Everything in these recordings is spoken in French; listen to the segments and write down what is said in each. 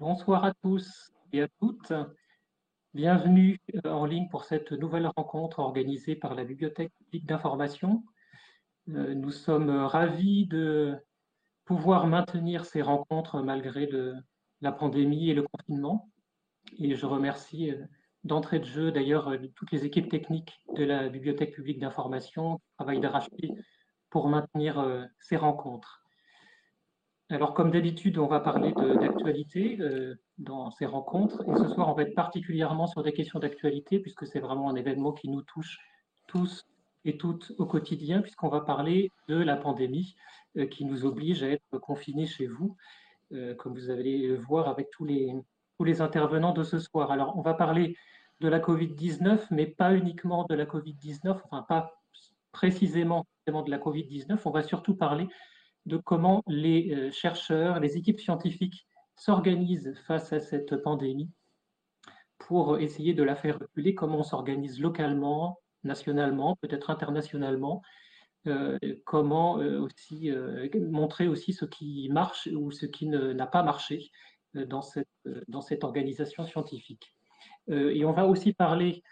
Bonsoir à tous et à toutes. Bienvenue euh, en ligne pour cette nouvelle rencontre organisée par la Bibliothèque publique d'information. Euh, nous sommes ravis de pouvoir maintenir ces rencontres malgré la pandémie et le confinement. Et je remercie euh, d'entrée de jeu d'ailleurs toutes les équipes techniques de la Bibliothèque publique d'information qui travaillent d'arrache-pied pour maintenir ces rencontres. Alors, comme d'habitude, on va parler d'actualité euh, dans ces rencontres. Et ce soir, on va être particulièrement sur des questions d'actualité, puisque c'est vraiment un événement qui nous touche tous et toutes au quotidien, puisqu'on va parler de la pandémie euh, qui nous oblige à être confinés chez vous, euh, comme vous allez le voir avec tous les, tous les intervenants de ce soir. Alors, on va parler de la Covid-19, mais pas uniquement de la Covid-19, enfin, pas précisément de la Covid-19. On va surtout parler de comment les euh, chercheurs, les équipes scientifiques s'organisent face à cette pandémie pour essayer de la faire reculer, comment on s'organise localement, nationalement, peut-être internationalement, euh, comment euh, aussi montrer aussi ce qui marche ou ce qui n'a pas marché dans, cette, dans cette organisation scientifique. et on va aussi parler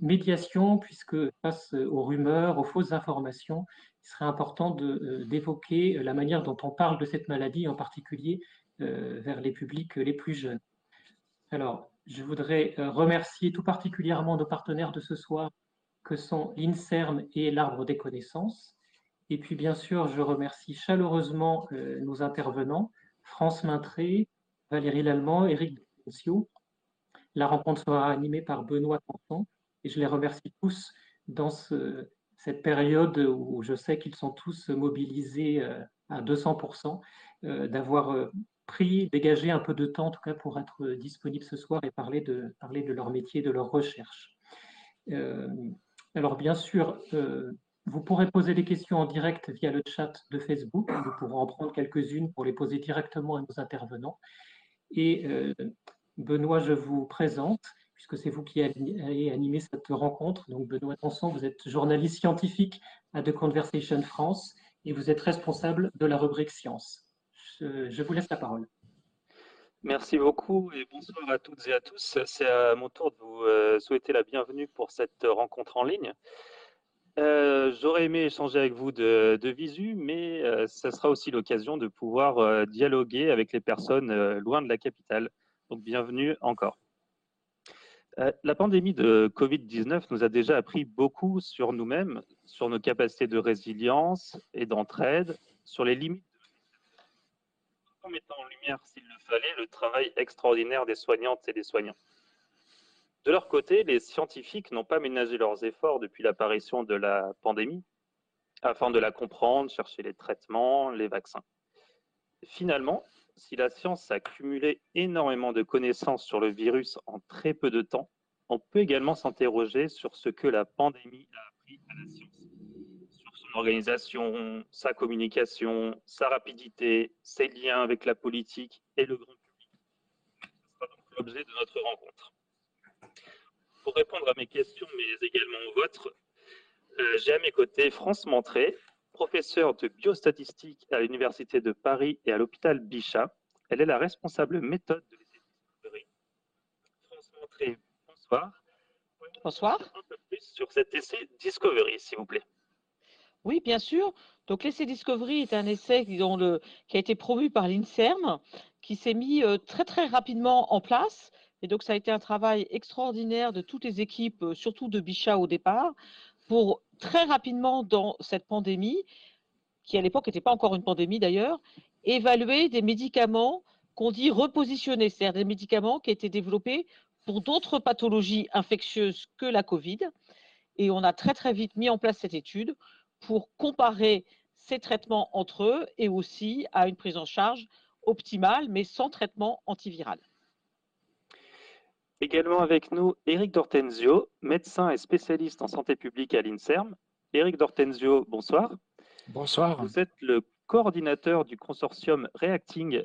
médiation, puisque face aux rumeurs, aux fausses informations, il serait important euh, d'évoquer la manière dont on parle de cette maladie, en particulier euh, vers les publics les plus jeunes. Alors, je voudrais euh, remercier tout particulièrement nos partenaires de ce soir, que sont l'INSERM et l'Arbre des connaissances. Et puis, bien sûr, je remercie chaleureusement nos intervenants, France Maintré, Valérie Lallemand, Éric Dencio. La rencontre sera animée par Benoît Canton et je les remercie tous dans ce, cette période où je sais qu'ils sont tous mobilisés euh, à 200%, euh, d'avoir euh, pris, dégagé un peu de temps en tout cas pour être disponible ce soir et parler de, parler de leur métier, de leur recherche. alors bien sûr, vous pourrez poser des questions en direct via le chat de Facebook. Nous pourrons en prendre quelques-unes pour les poser directement à nos intervenants. Et Benoît, je vous présente puisque c'est vous qui allez animer cette rencontre. Donc, Benoît Tanson, vous êtes journaliste scientifique à The Conversation France et vous êtes responsable de la rubrique Science. Je, vous laisse la parole. Merci beaucoup et bonsoir à toutes et à tous. C'est à mon tour de vous euh, souhaiter la bienvenue pour cette rencontre en ligne. Euh, j'aurais aimé échanger avec vous de, visu, mais euh, ça sera aussi l'occasion de pouvoir dialoguer avec les personnes loin de la capitale. Donc bienvenue encore. Euh, la pandémie de Covid-19 nous a déjà appris beaucoup sur nous-mêmes, sur nos capacités de résilience et d'entraide, sur les limites en mettant en lumière, s'il le fallait, le travail extraordinaire des soignantes et des soignants. De leur côté, les scientifiques n'ont pas ménagé leurs efforts depuis l'apparition de la pandémie afin de la comprendre, chercher les traitements, les vaccins. Finalement, si la science a cumulé énormément de connaissances sur le virus en très peu de temps, on peut également s'interroger sur ce que la pandémie a appris à la science, sur son organisation, sa communication, sa rapidité, ses liens avec la politique et le grand public. Ce sera donc l'objet de notre rencontre. Pour répondre à mes questions, mais également aux vôtres, euh, j'ai à mes côtés France Montré, professeure de biostatistique à l'Université de Paris et à l'hôpital Bichat. Elle est la responsable méthode de l'essai Discovery. Bonsoir. Bonsoir. Un peu plus sur cet essai Discovery, s'il vous plaît. Oui, bien sûr. Donc l'essai Discovery est un essai dont le, qui a été promu par l'INSERM, qui s'est mis euh, très très rapidement en place. Et donc ça a été un travail extraordinaire de toutes les équipes, euh, surtout de Bichat au départ, pour très rapidement dans cette pandémie, qui à l'époque n'était pas encore une pandémie d'ailleurs, évaluer des médicaments qu'on dit repositionnés, c'est-à-dire des médicaments qui étaient développés pour d'autres pathologies infectieuses que la Covid. Et on a très très vite mis en place cette étude pour comparer ces traitements entre eux et aussi à une prise en charge optimale, mais sans traitement antiviral. Également avec nous, Éric Dortenzio, médecin et spécialiste en santé publique à l'INSERM. Éric Dortenzio, bonsoir. Bonsoir. Vous êtes le coordinateur du consortium Reacting.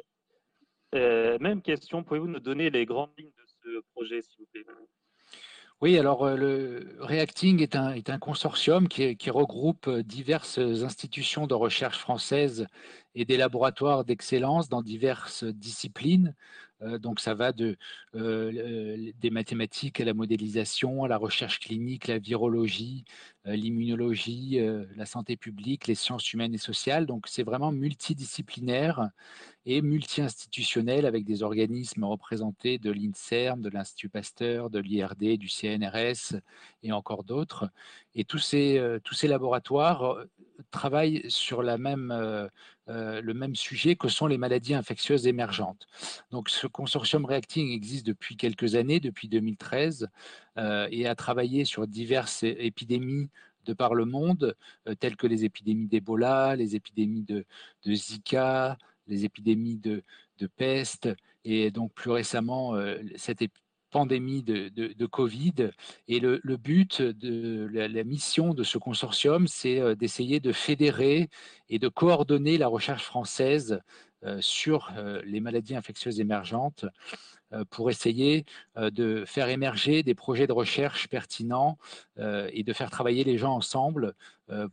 Euh, même question, pouvez-vous nous donner les grandes lignes de ce projet, s'il vous plaît? Oui, alors le Reacting est un, est un consortium qui, qui, regroupe diverses institutions de recherche françaises et des laboratoires d'excellence dans diverses disciplines. Euh, donc ça va euh, des mathématiques à la modélisation, à la recherche clinique, la virologie, euh, l'immunologie, la santé publique, les sciences humaines et sociales. Donc c'est vraiment multidisciplinaire et multi-institutionnel avec des organismes représentés de l'INSERM, de l'Institut Pasteur, de l'IRD, du CNRS et encore d'autres. Et tous ces, tous ces laboratoires travaillent sur la même, le même sujet que sont les maladies infectieuses émergentes. Donc ce consortium Reacting existe depuis quelques années, depuis 2013, et a travaillé sur diverses épidémies de par le monde, telles que les épidémies d'Ebola, les épidémies de, Zika, les épidémies de, de, peste, et donc plus récemment cette pandémie de, Covid. Et le, but de la, mission de ce consortium, c'est d'essayer de fédérer et de coordonner la recherche française sur les maladies infectieuses émergentes euh, pour essayer euh, de faire émerger des projets de recherche pertinents euh, et de faire travailler les gens ensemble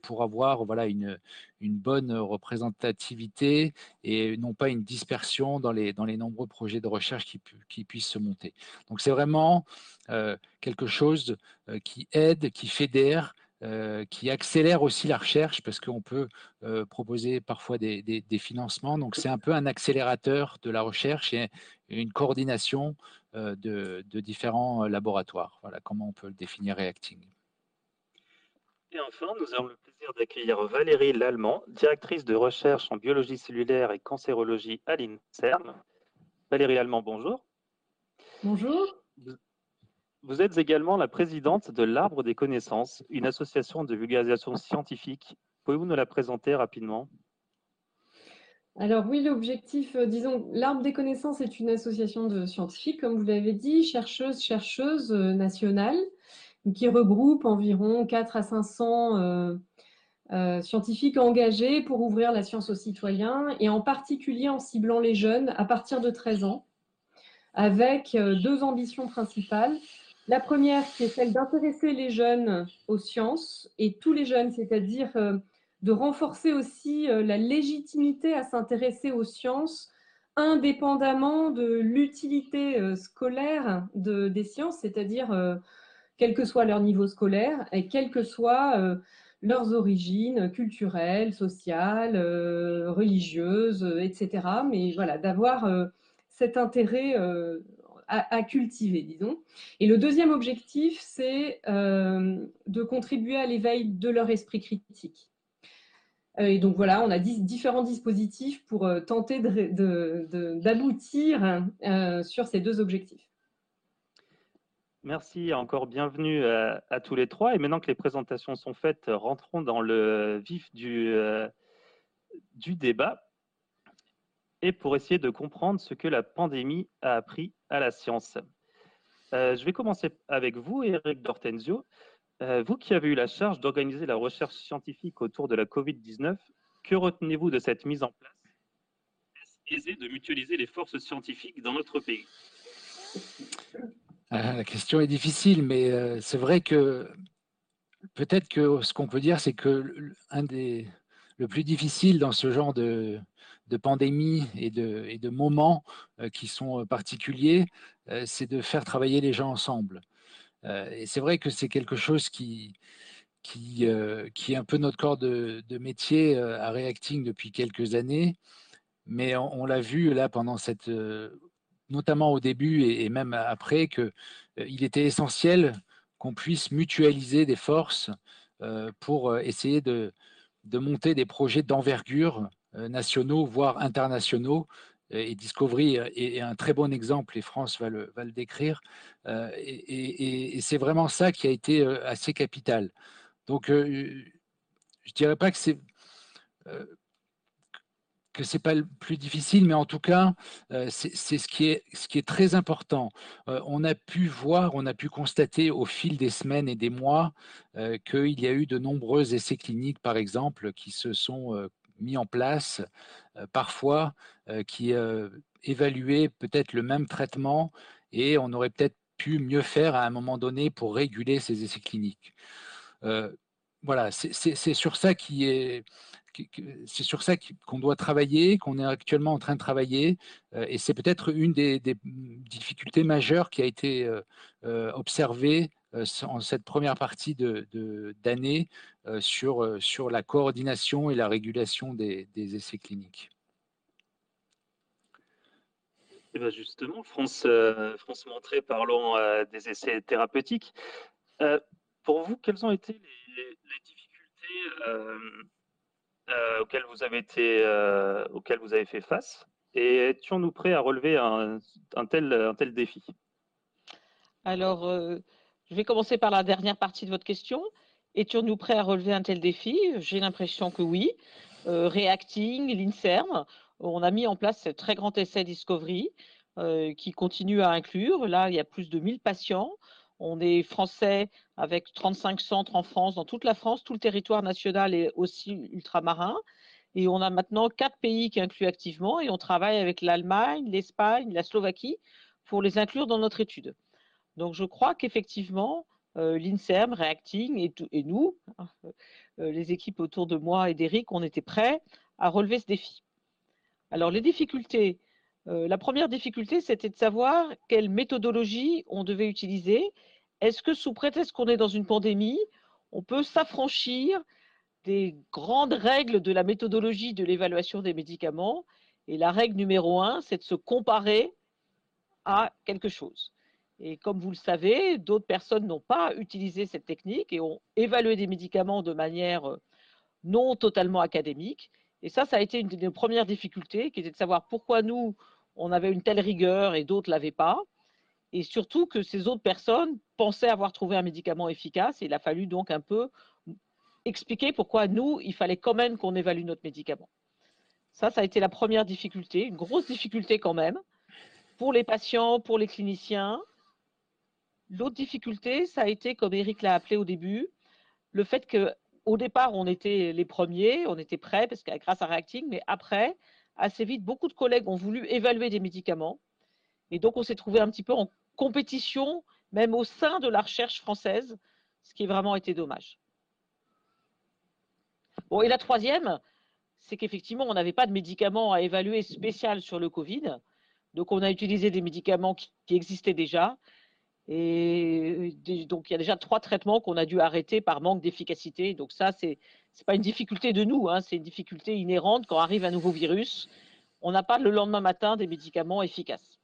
pour avoir voilà, une, une bonne représentativité et non pas une dispersion dans les, dans les nombreux projets de recherche qui, qui puissent se monter. Donc c'est vraiment quelque chose qui aide, qui fédère euh, qui accélère aussi la recherche parce qu'on peut euh, proposer parfois des, des, financements. Donc c'est un peu un accélérateur de la recherche et une coordination euh, de, de, différents laboratoires. Voilà comment on peut le définir Reacting. Et enfin, nous avons le plaisir d'accueillir Valérie Lallemand, directrice de recherche en biologie cellulaire et cancérologie à l'INSERM. Valérie Lallemand, bonjour. Bonjour. Vous êtes également la présidente de l'Arbre des connaissances, une association de vulgarisation scientifique. Pouvez-vous nous la présenter rapidement? Alors oui, l'objectif, euh, disons, l'Arbre des connaissances est une association de scientifiques, comme vous l'avez dit, chercheuses, chercheuses euh, nationales, qui regroupe environ 4 à 500 euh, scientifiques engagés pour ouvrir la science aux citoyens, et en particulier en ciblant les jeunes à partir de 13 ans, avec deux ambitions principales. La première, qui est celle d'intéresser les jeunes aux sciences, et tous les jeunes, c'est-à-dire euh, de renforcer aussi euh, la légitimité à s'intéresser aux sciences, indépendamment de l'utilité euh, scolaire de, des sciences, c'est-à-dire quel que soit leur niveau scolaire et quelles que soient leurs origines culturelles, sociales, religieuses, etc. Mais voilà, d'avoir cet intérêt à, cultiver, disons. Et le deuxième objectif, c'est euh, de contribuer à l'éveil de leur esprit critique. Euh, et donc voilà, on a différents dispositifs pour euh, tenter d'aboutir sur ces deux objectifs. Merci, encore bienvenue à, tous les trois. Et maintenant que les présentations sont faites, rentrons dans le vif du débat et pour essayer de comprendre ce que la pandémie a appris à la science. Euh, je vais commencer avec vous, Eric D'Ortenzio. Euh, vous qui avez eu la charge d'organiser la recherche scientifique autour de la Covid-19, que retenez-vous de cette mise en place Est-ce aisé de mutualiser les forces scientifiques dans notre pays ah, La question est difficile, mais euh, c'est vrai que peut-être que ce qu'on peut dire, c'est que un des le plus difficile dans ce genre de, de pandémie et de, moments euh, qui sont euh, particuliers, euh, c'est de faire travailler les gens ensemble. et c'est vrai que c'est quelque chose qui, est un peu notre corps de, métier à Reacting depuis quelques années, mais on, l'a vu là pendant cette, notamment au début et, même après, qu'il était essentiel qu'on puisse mutualiser des forces pour essayer de, monter des projets d'envergure nationaux, voire internationaux. Et Discovery est un très bon exemple, et France va le, va le décrire. Euh, et, c'est vraiment ça qui a été euh, assez capital. Donc, je ne dirais pas que c'est que c'est pas le plus difficile, mais en tout cas, c'est ce qui est ce qui est très important. on a pu voir, on a pu constater au fil des semaines et des mois qu'il y a eu de nombreux essais cliniques, par exemple, qui se sont mis en place, parfois qui évaluaient peut-être le même traitement et on aurait peut-être pu mieux faire à un moment donné pour réguler ces essais cliniques. voilà, c'est sur ça c'est sur ça qu'on doit travailler, qu'on est actuellement en train de travailler, et c'est peut-être une des, difficultés majeures qui a été observée en cette première partie d'année de, sur, sur la coordination et la régulation des, essais cliniques. Et bien justement, France, France Montré, parlons des essais thérapeutiques. pour vous, quelles ont été les, les difficultés euh, auxquelles vous avez été, euh, auquel vous avez fait face? Et étions-nous prêts à relever un, tel, un tel défi? Alors, euh, je vais commencer par la dernière partie de votre question. Étions-nous prêts à relever un tel défi? J'ai l'impression que oui. Reacting, l'INSERM, on a mis en place ce très grand essai Discovery qui continue à inclure. Là, il y a plus de 1000 patients. On est français avec 35 centres en France, dans toute la France, tout le territoire national est aussi ultramarin. Et on a maintenant quatre pays qui incluent activement et on travaille avec l'Allemagne, l'Espagne, la Slovaquie pour les inclure dans notre étude. Donc je crois qu'effectivement, euh, l'INSERM, Reacting et, et nous, hein, euh, les équipes autour de moi et d'Eric, on était prêts à relever ce défi. Alors les difficultés, euh, la première difficulté, c'était de savoir quelle méthodologie on devait utiliser. Est-ce que sous prétexte qu'on est dans une pandémie, on peut s'affranchir des grandes règles de la méthodologie de l'évaluation des médicaments? Et la règle numéro un, c'est de se comparer à quelque chose. Et comme vous le savez, d'autres personnes n'ont pas utilisé cette technique et ont évalué des médicaments de manière euh, non totalement académique. Et ça, ça a été une des premières difficultés, qui était de savoir pourquoi nous, on avait une telle rigueur et d'autres ne l'avaient pas. Et surtout que ces autres personnes pensaient avoir trouvé un médicament efficace. Il a fallu donc un peu expliquer pourquoi nous, il fallait quand même qu'on évalue notre médicament. Ça, ça a été la première difficulté, une grosse difficulté quand même, pour les patients, pour les cliniciens. L'autre difficulté, ça a été, comme Eric l'a appelé au début, le fait qu'au départ, on était les premiers, on était prêts, parce que grâce à Reacting, mais après, assez vite, beaucoup de collègues ont voulu évaluer des médicaments. Et donc, on s'est trouvé un petit peu en compétition, même au sein de la recherche française, ce qui a vraiment été dommage. Bon, et la troisième, c'est qu'effectivement, on n'avait pas de médicaments à évaluer spécial sur le Covid. Donc, on a utilisé des médicaments qui, existaient déjà. Et donc, il y a déjà trois traitements qu'on a dû arrêter par manque d'efficacité. Donc, ça, c'est n'est pas une difficulté de nous, hein, c'est une difficulté inhérente quand arrive un nouveau virus. On n'a pas le lendemain matin des médicaments efficaces.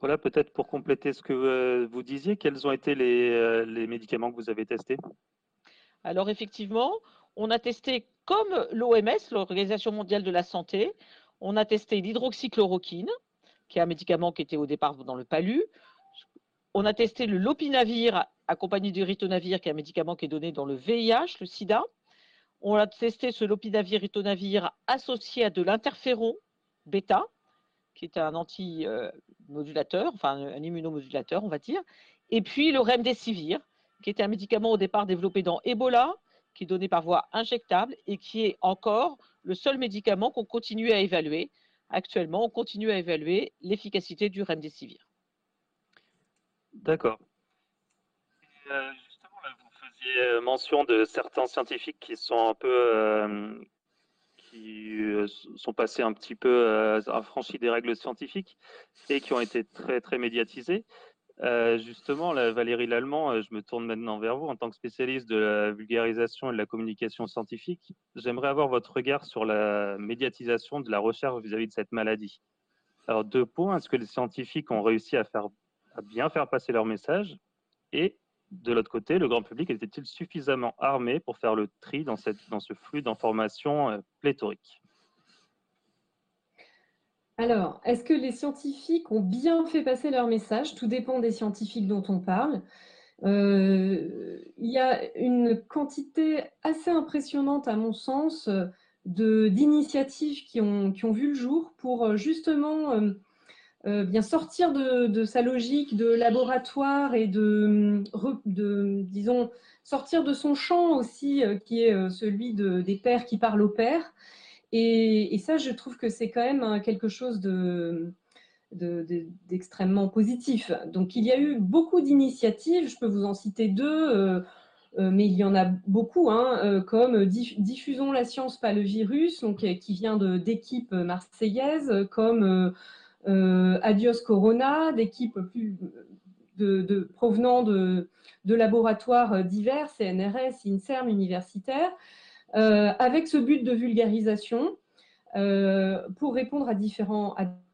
Voilà, peut-être pour compléter ce que euh, vous disiez, quels ont été euh, les, médicaments que vous avez testés? Alors effectivement, on a testé comme l'OMS, l'Organisation mondiale de la santé, on a testé l'hydroxychloroquine, qui est un médicament qui était au départ dans le palu. On a testé le lopinavir accompagné du ritonavir, qui est un médicament qui est donné dans le VIH, le sida. On a testé ce lopinavir ritonavir associé à de l'interféron bêta, qui est un antimodulateur, enfin un immunomodulateur, on va dire. Et puis le remdesivir, qui était un médicament au départ développé dans Ebola, qui est donné par voie injectable et qui est encore le seul médicament qu'on continue à évaluer. Actuellement, on continue à évaluer l'efficacité du remdesivir. D'accord. Euh, euh, mention de certains scientifiques qui sont un peu euh, qui sont passés un petit peu affranchis des règles scientifiques et qui ont été très très médiatisés. justement, Valérie Lallemand, je me tourne maintenant vers vous en tant que spécialiste de la vulgarisation et de la communication scientifique. J'aimerais avoir votre regard sur la médiatisation de la recherche vis-à-vis -vis de cette maladie. Alors, deux points. Est-ce que les scientifiques ont réussi à, faire, à bien faire passer leur message. Et de l'autre côté, le grand public était-il suffisamment armé pour faire le tri dans, cette, dans ce flux d'informations euh, pléthorique alors, est-ce que les scientifiques ont bien fait passer leur message? Tout dépend des scientifiques dont on parle. Euh, il y a une quantité assez impressionnante, à mon sens, d'initiatives qui ont, qui ont, vu le jour pour euh, justement euh, bien sortir de, sa logique de laboratoire et de, disons, sortir de son champ aussi, euh, qui est euh, celui des pères qui parlent aux pères. Et, ça, je trouve que c'est quand même quelque chose de, d'extrêmement positif. Donc il y a eu beaucoup d'initiatives, je peux vous en citer deux, mais il y en a beaucoup, hein, comme Diffusons la science, pas le virus, donc, qui vient d'équipes marseillaises, comme Adios Corona, d'équipes provenant de, laboratoires divers, CNRS, INSERM, universitaires, avec ce but de vulgarisation pour répondre à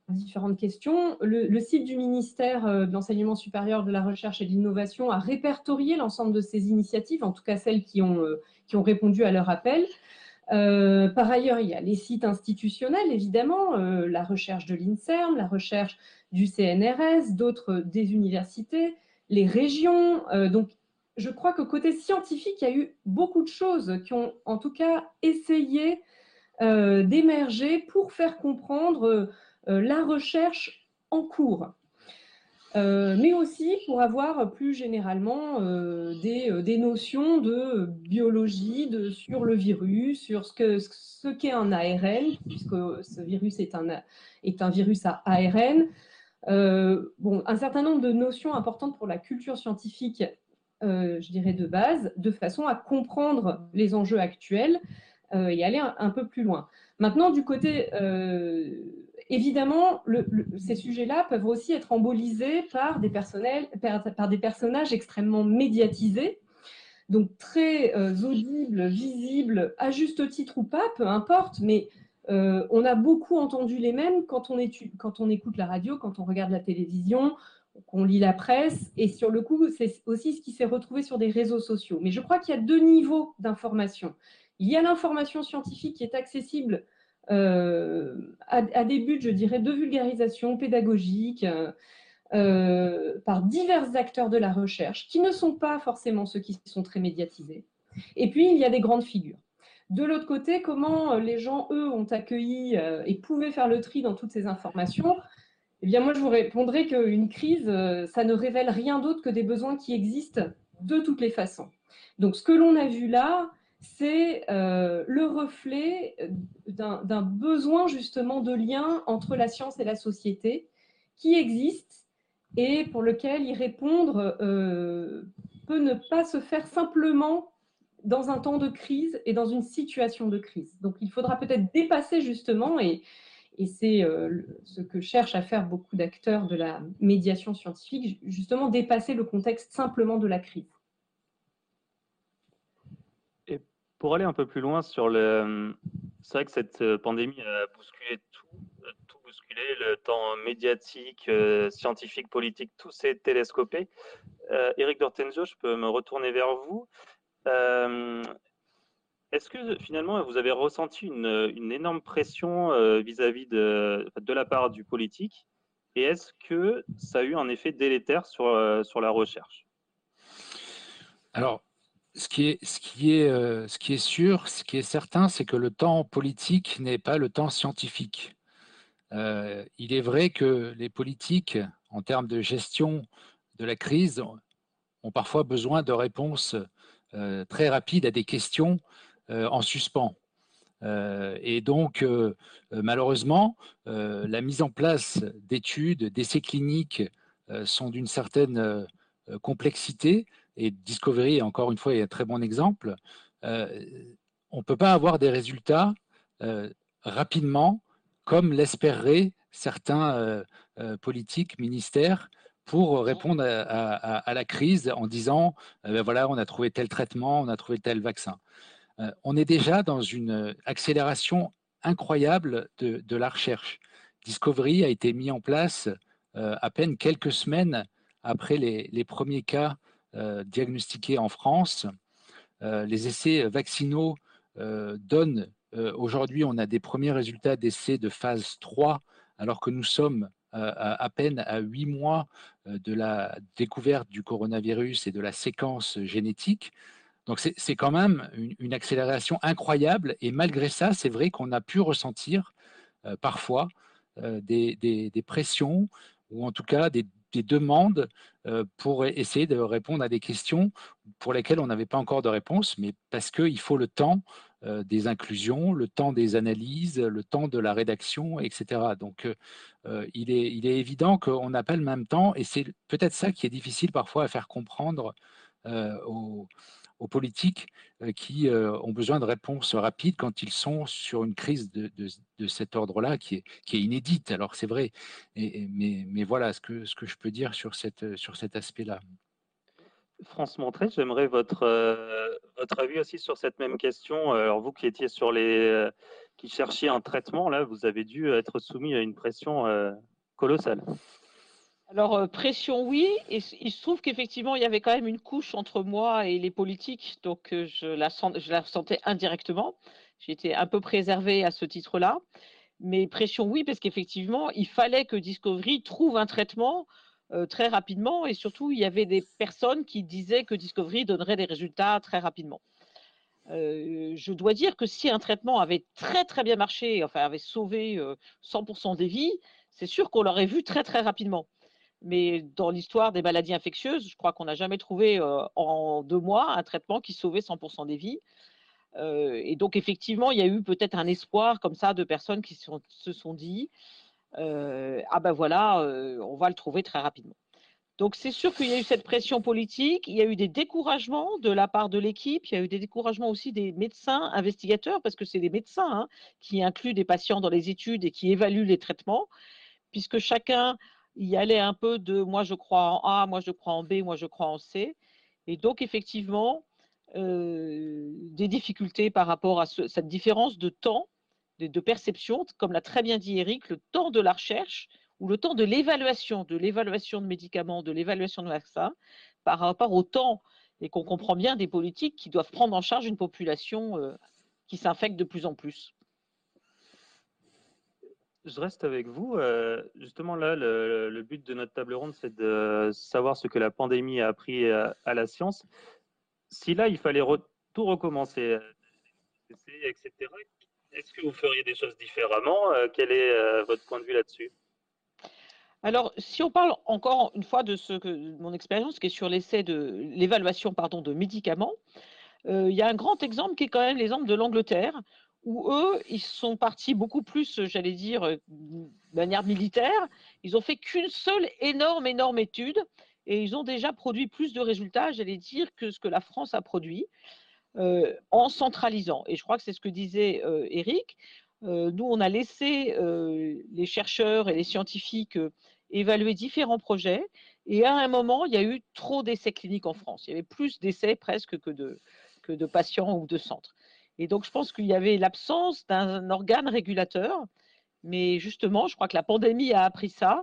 différentes questions. Le, site du ministère euh, de l'Enseignement supérieur, de la Recherche et de l'Innovation a répertorié l'ensemble de ces initiatives, en tout cas celles euh, qui ont répondu à leur appel. Euh, par ailleurs, il y a les sites institutionnels, évidemment, la recherche de l'INSERM, la recherche du CNRS, d'autres des universités, les régions. donc, je crois que côté scientifique, il y a eu beaucoup de choses qui ont, en tout cas, essayé d'émerger pour faire comprendre euh, la recherche en cours. Euh, mais aussi pour avoir plus généralement euh, des, notions de biologie sur le virus, sur ce qu'est un ARN, puisque ce virus est un, est un virus à ARN. bon, un certain nombre de notions importantes pour la culture scientifique, je dirais de base, de façon à comprendre les enjeux actuels et aller un, peu plus loin. Maintenant, du côté évidemment, ces sujets-là peuvent aussi être embolisés par des, par, des personnages extrêmement médiatisés, donc très euh, audibles, visibles, à juste titre ou pas, peu importe, mais euh, on a beaucoup entendu les mêmes quand on, quand on écoute la radio, quand on regarde la télévision, qu'on lit la presse, et sur le coup, c'est aussi ce qui s'est retrouvé sur des réseaux sociaux. Mais je crois qu'il y a deux niveaux d'information. Il y a l'information scientifique qui est accessible euh, à, des buts, je dirais, de vulgarisation pédagogique euh, par divers acteurs de la recherche qui ne sont pas forcément ceux qui sont très médiatisés. Et puis, il y a des grandes figures. De l'autre côté, comment les gens, eux, ont accueilli euh, et pouvaient faire le tri dans toutes ces informations? Eh bien, moi, je vous répondrai qu'une crise, ça ne révèle rien d'autre que des besoins qui existent de toutes les façons. Donc, ce que l'on a vu là, c'est euh, le reflet d'un besoin justement de lien entre la science et la société qui existe et pour lequel y répondre euh, peut ne pas se faire simplement dans un temps de crise et dans une situation de crise. Donc il faudra peut-être dépasser justement, et, c'est euh, ce que cherchent à faire beaucoup d'acteurs de la médiation scientifique, justement dépasser le contexte simplement de la crise. Pour aller un peu plus loin sur le. C'est vrai que cette euh, pandémie a bousculé tout, euh, tout bousculé, le temps médiatique, euh, scientifique, politique, tout s'est télescopé. Euh, Eric Dortenzio, je peux me retourner vers vous. Est-ce que finalement vous avez ressenti une, énorme pression vis-à-vis de, de la part du politique? Et est-ce que ça a eu un effet délétère sur, sur la recherche? Alors, euh, ce qui est sûr, ce qui est certain, c'est que le temps politique n'est pas le temps scientifique. Euh, il est vrai que les politiques, en termes de gestion de la crise, ont parfois besoin de réponses euh, très rapides à des questions en suspens. et donc, malheureusement, la mise en place d'études, d'essais cliniques sont d'une certaine complexité et Discovery, encore une fois, est un très bon exemple, euh, on ne peut pas avoir des résultats euh, rapidement comme l'espéraient certains euh, politiques, ministères, pour répondre à, la crise en disant, ben voilà, on a trouvé tel traitement, on a trouvé tel vaccin. on est déjà dans une accélération incroyable de, la recherche. Discovery a été mis en place à peine quelques semaines après les, premiers cas diagnostiqués en France. Euh, les essais vaccinaux euh, donnent, aujourd'hui, on a des premiers résultats d'essais de phase 3, alors que nous sommes à, peine à huit mois de la découverte du coronavirus et de la séquence génétique. Donc c'est quand même une, accélération incroyable et malgré ça, c'est vrai qu'on a pu ressentir parfois des, des, pressions ou en tout cas des, des demandes euh, pour essayer de répondre à des questions pour lesquelles on n'avait pas encore de réponse, mais parce qu'il faut le temps des inclusions, le temps des analyses, le temps de la rédaction, etc. Donc, est, il est évident qu'on n'a pas le même temps, et c'est peut-être ça qui est difficile parfois à faire comprendre aux, aux, politiques qui ont besoin de réponses rapides quand ils sont sur une crise de, de, cet ordre-là qui est, qui est inédite. Alors c'est vrai, mais, mais, voilà ce que, ce que je peux dire sur, cette, sur cet aspect-là. France Montré, j'aimerais votre, votre avis aussi sur cette même question. Alors vous qui étiez sur les, qui cherchiez un traitement, là, vous avez dû être soumis à une pression colossale. Alors, euh, pression, oui. Et il se trouve qu'effectivement, il y avait quand même une couche entre moi et les politiques, donc euh, je la, ressentais indirectement. J'étais un peu préservée à ce titre-là. Mais pression, oui, parce qu'effectivement, il fallait que Discovery trouve un traitement euh, très rapidement. Et surtout, il y avait des personnes qui disaient que Discovery donnerait des résultats très rapidement. je dois dire que si un traitement avait très très bien marché, enfin avait sauvé 100% des vies, c'est sûr qu'on l'aurait vu très très rapidement. Mais dans l'histoire des maladies infectieuses, je crois qu'on n'a jamais trouvé en deux mois un traitement qui sauvait 100% des vies. et donc, effectivement, il y a eu peut-être un espoir comme ça de personnes qui se sont dit Ah ben voilà, on va le trouver très rapidement. Donc, c'est sûr qu'il y a eu cette pression politique, il y a eu des découragements de la part de l'équipe, il y a eu des découragements aussi des médecins investigateurs, parce que c'est les médecins hein, qui incluent des patients dans les études et qui évaluent les traitements, puisque chacun y allait un peu de moi je crois en A, moi je crois en B, moi je crois en C. Et donc effectivement, euh, des difficultés par rapport à cette différence de temps, de, perception, comme l'a très bien dit Eric, le temps de la recherche ou le temps de l'évaluation, de l'évaluation de médicaments, de l'évaluation de vaccins, par rapport au temps, et qu'on comprend bien des politiques qui doivent prendre en charge une population euh, qui s'infecte de plus en plus je reste avec vous. Euh, justement, là, le, but de notre table ronde, c'est de savoir ce que la pandémie a appris à, la science. Si là, il fallait tout recommencer, euh, etc., est-ce que vous feriez des choses différemment euh, Quel est votre point de vue là-dessus? Alors, si on parle encore une fois de, ce que, mon expérience qui est sur l'essai de l'évaluation pardon de médicaments, il y a un grand exemple qui est quand même l'exemple de l'Angleterre, où eux, ils sont partis beaucoup plus, j'allais dire, euh, de manière militaire. Ils ont fait qu'une seule énorme, énorme étude et ils ont déjà produit plus de résultats, j'allais dire, que ce que la France a produit euh, en centralisant. Et je crois que c'est ce que disait euh, Eric. nous, on a laissé les chercheurs et les scientifiques évaluer différents projets. Et à un moment, il y a eu trop d'essais cliniques en France. Il y avait plus d'essais presque que de, que de patients ou de centres. Et donc, je pense qu'il y avait l'absence d'un organe régulateur. Mais justement, je crois que la pandémie a appris ça.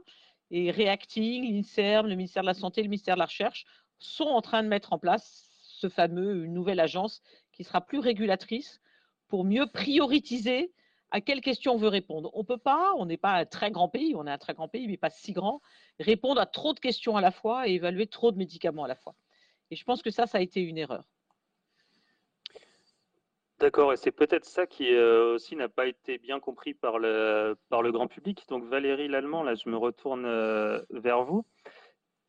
Et Reacting, l'INSERM, le ministère de la Santé, le ministère de la Recherche sont en train de mettre en place ce fameux, une nouvelle agence qui sera plus régulatrice pour mieux prioriser à quelles questions on veut répondre. On ne peut pas, on n'est pas un très grand pays, on est un très grand pays, mais pas si grand, répondre à trop de questions à la fois et évaluer trop de médicaments à la fois. Et je pense que ça, ça a été une erreur. D'accord, et c'est peut-être ça qui euh, aussi n'a pas été bien compris par le, grand public. Donc Valérie Lallemand, là, je me retourne euh, vers vous.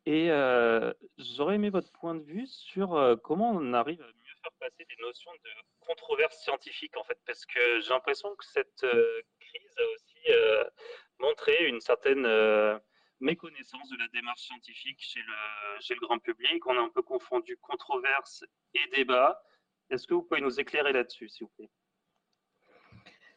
Et euh, j'aurais aimé votre point de vue sur comment on arrive à mieux faire passer des notions de controverse scientifique, en fait, parce que j'ai l'impression que cette crise a aussi montré une certaine méconnaissance de la démarche scientifique chez le, chez le grand public. On a un peu confondu controverse et débat. Est-ce que vous pouvez nous éclairer là-dessus, s'il vous plaît?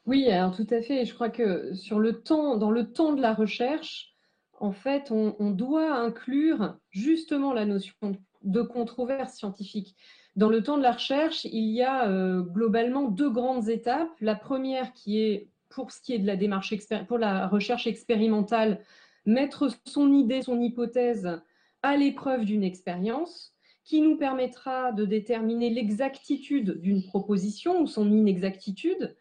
Oui, alors tout à fait. Je crois que sur le temps, dans le temps de la recherche, en fait, on, doit inclure justement la notion de controverse scientifique. Dans le temps de la recherche, il y a euh, globalement deux grandes étapes. La première qui est pour ce qui est de la démarche pour la recherche expérimentale, mettre son idée, son hypothèse à l'épreuve d'une expérience qui nous permettra de déterminer l'exactitude d'une proposition ou son inexactitude.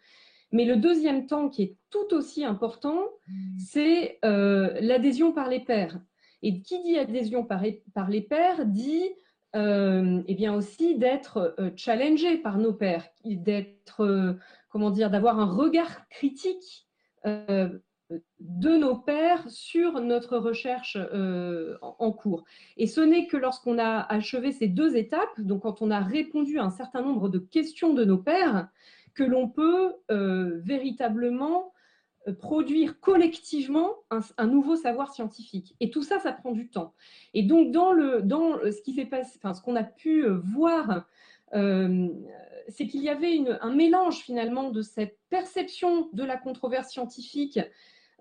Mais le deuxième temps qui est tout aussi important, c'est euh, l'adhésion par les pairs. Et qui dit adhésion par, les pairs dit euh, eh bien aussi d'être euh, challengé par nos pairs, d'être, comment dire, d'avoir un regard critique de nos pairs sur notre recherche euh, en cours. Et ce n'est que lorsqu'on a achevé ces deux étapes, donc quand on a répondu à un certain nombre de questions de nos pairs, que l'on peut véritablement produire collectivement un, nouveau savoir scientifique. Et tout ça, ça prend du temps. Et donc, dans, le, dans ce qui s'est passé, enfin, ce qu'on a pu voir, c'est qu'il y avait un mélange finalement de cette perception de la controverse scientifique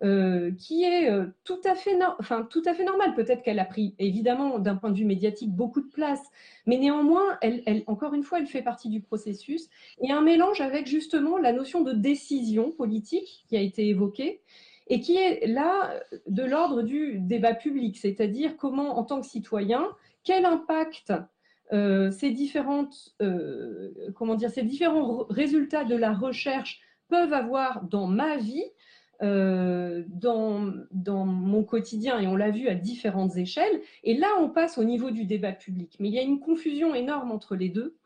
euh, qui est euh, tout à fait, fait normale. Peut-être qu'elle a pris, évidemment, d'un point de vue médiatique, beaucoup de place, mais néanmoins, encore une fois, elle fait partie du processus. Et un mélange avec justement la notion de décision politique qui a été évoquée et qui est là de l'ordre du débat public, c'est-à-dire comment, en tant que citoyen, quel impact euh, ces, différentes, comment dire, ces différents résultats de la recherche peuvent avoir dans ma vie euh, dans, dans mon quotidien, et on l'a vu à différentes échelles. Et là, on passe au niveau du débat public. Mais il y a une confusion énorme entre les deux.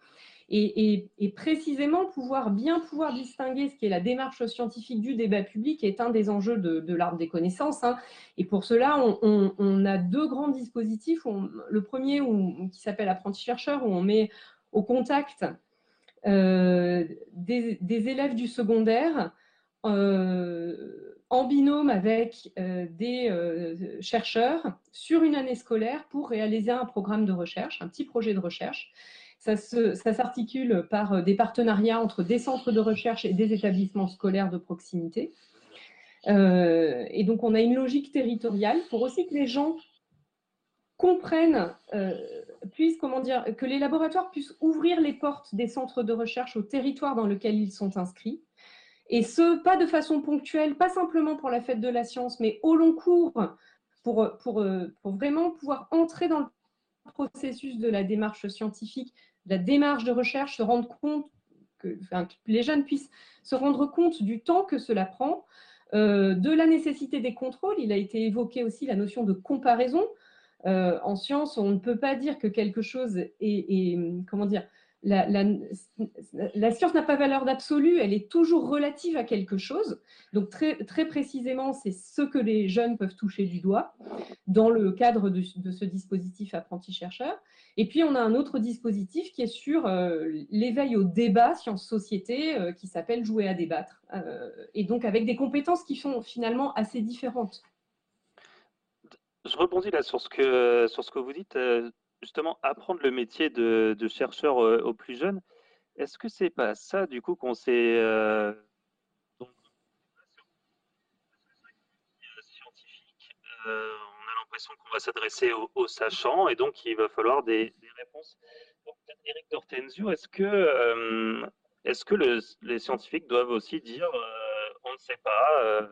Et, précisément, pouvoir bien pouvoir distinguer ce qui est la démarche scientifique du débat public est un des enjeux de, l'arbre des connaissances. Hein. Et pour cela, on, a deux grands dispositifs. le premier, qui s'appelle Apprenti-chercheur, où on met au contact euh, des, élèves du secondaire euh, en binôme avec euh, des euh, chercheurs sur une année scolaire pour réaliser un programme de recherche, un petit projet de recherche. Ça s'articule par des partenariats entre des centres de recherche et des établissements scolaires de proximité. et donc, on a une logique territoriale pour aussi que les gens comprennent, puissent, comment dire, que les laboratoires puissent ouvrir les portes des centres de recherche au territoire dans lequel ils sont inscrits et ce, pas de façon ponctuelle, pas simplement pour la fête de la science, mais au long cours, pour, pour, pour vraiment pouvoir entrer dans le processus de la démarche scientifique, la démarche de recherche, se rendre compte que, les jeunes puissent se rendre compte du temps que cela prend, euh, de la nécessité des contrôles. Il a été évoqué aussi la notion de comparaison. Euh, en science, on ne peut pas dire que quelque chose est, est comment dire, la, science n'a pas valeur d'absolu, elle est toujours relative à quelque chose. Donc très, précisément, c'est ce que les jeunes peuvent toucher du doigt dans le cadre de, ce dispositif apprenti-chercheur. Et puis on a un autre dispositif qui est sur euh, l'éveil au débat science-société euh, qui s'appelle Jouer à débattre. Euh, et donc avec des compétences qui sont finalement assez différentes. Je rebondis là sur ce que vous dites justement apprendre le métier de, chercheur euh, aux plus jeunes, est-ce que c'est pas ça du coup qu'on s'est euh, scientifique, euh, on a l'impression qu'on va s'adresser aux, sachants et donc il va falloir des, réponses. Donc, Eric Dortenzio, est-ce que, est-ce que les scientifiques doivent aussi dire on ne sait pas,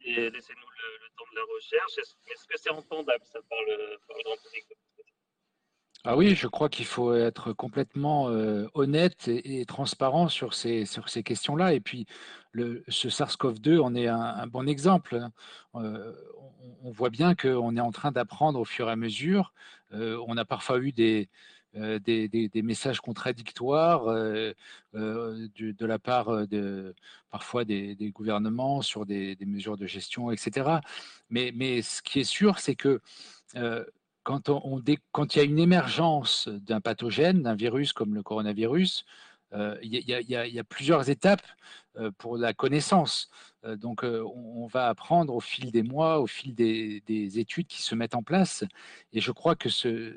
laissez-nous le, temps de la recherche Est-ce, que c'est entendable ça par le, par le grand public? Ah oui, je crois qu'il faut être complètement euh, honnête et, transparent sur ces, sur ces questions-là. Et puis, le, ce SARS-CoV-2 en est un, bon exemple. Hein. Euh, on, voit bien qu'on est en train d'apprendre au fur et à mesure. Euh, on a parfois eu des, des, messages contradictoires de, la part de parfois des, gouvernements sur des, mesures de gestion, etc. Mais, mais ce qui est sûr, c'est que quand, il y a une émergence d'un pathogène, d'un virus comme le coronavirus, il y, a plusieurs étapes euh, pour la connaissance. Donc, on, va apprendre au fil des mois, au fil des, études qui se mettent en place. Et je crois que, ce,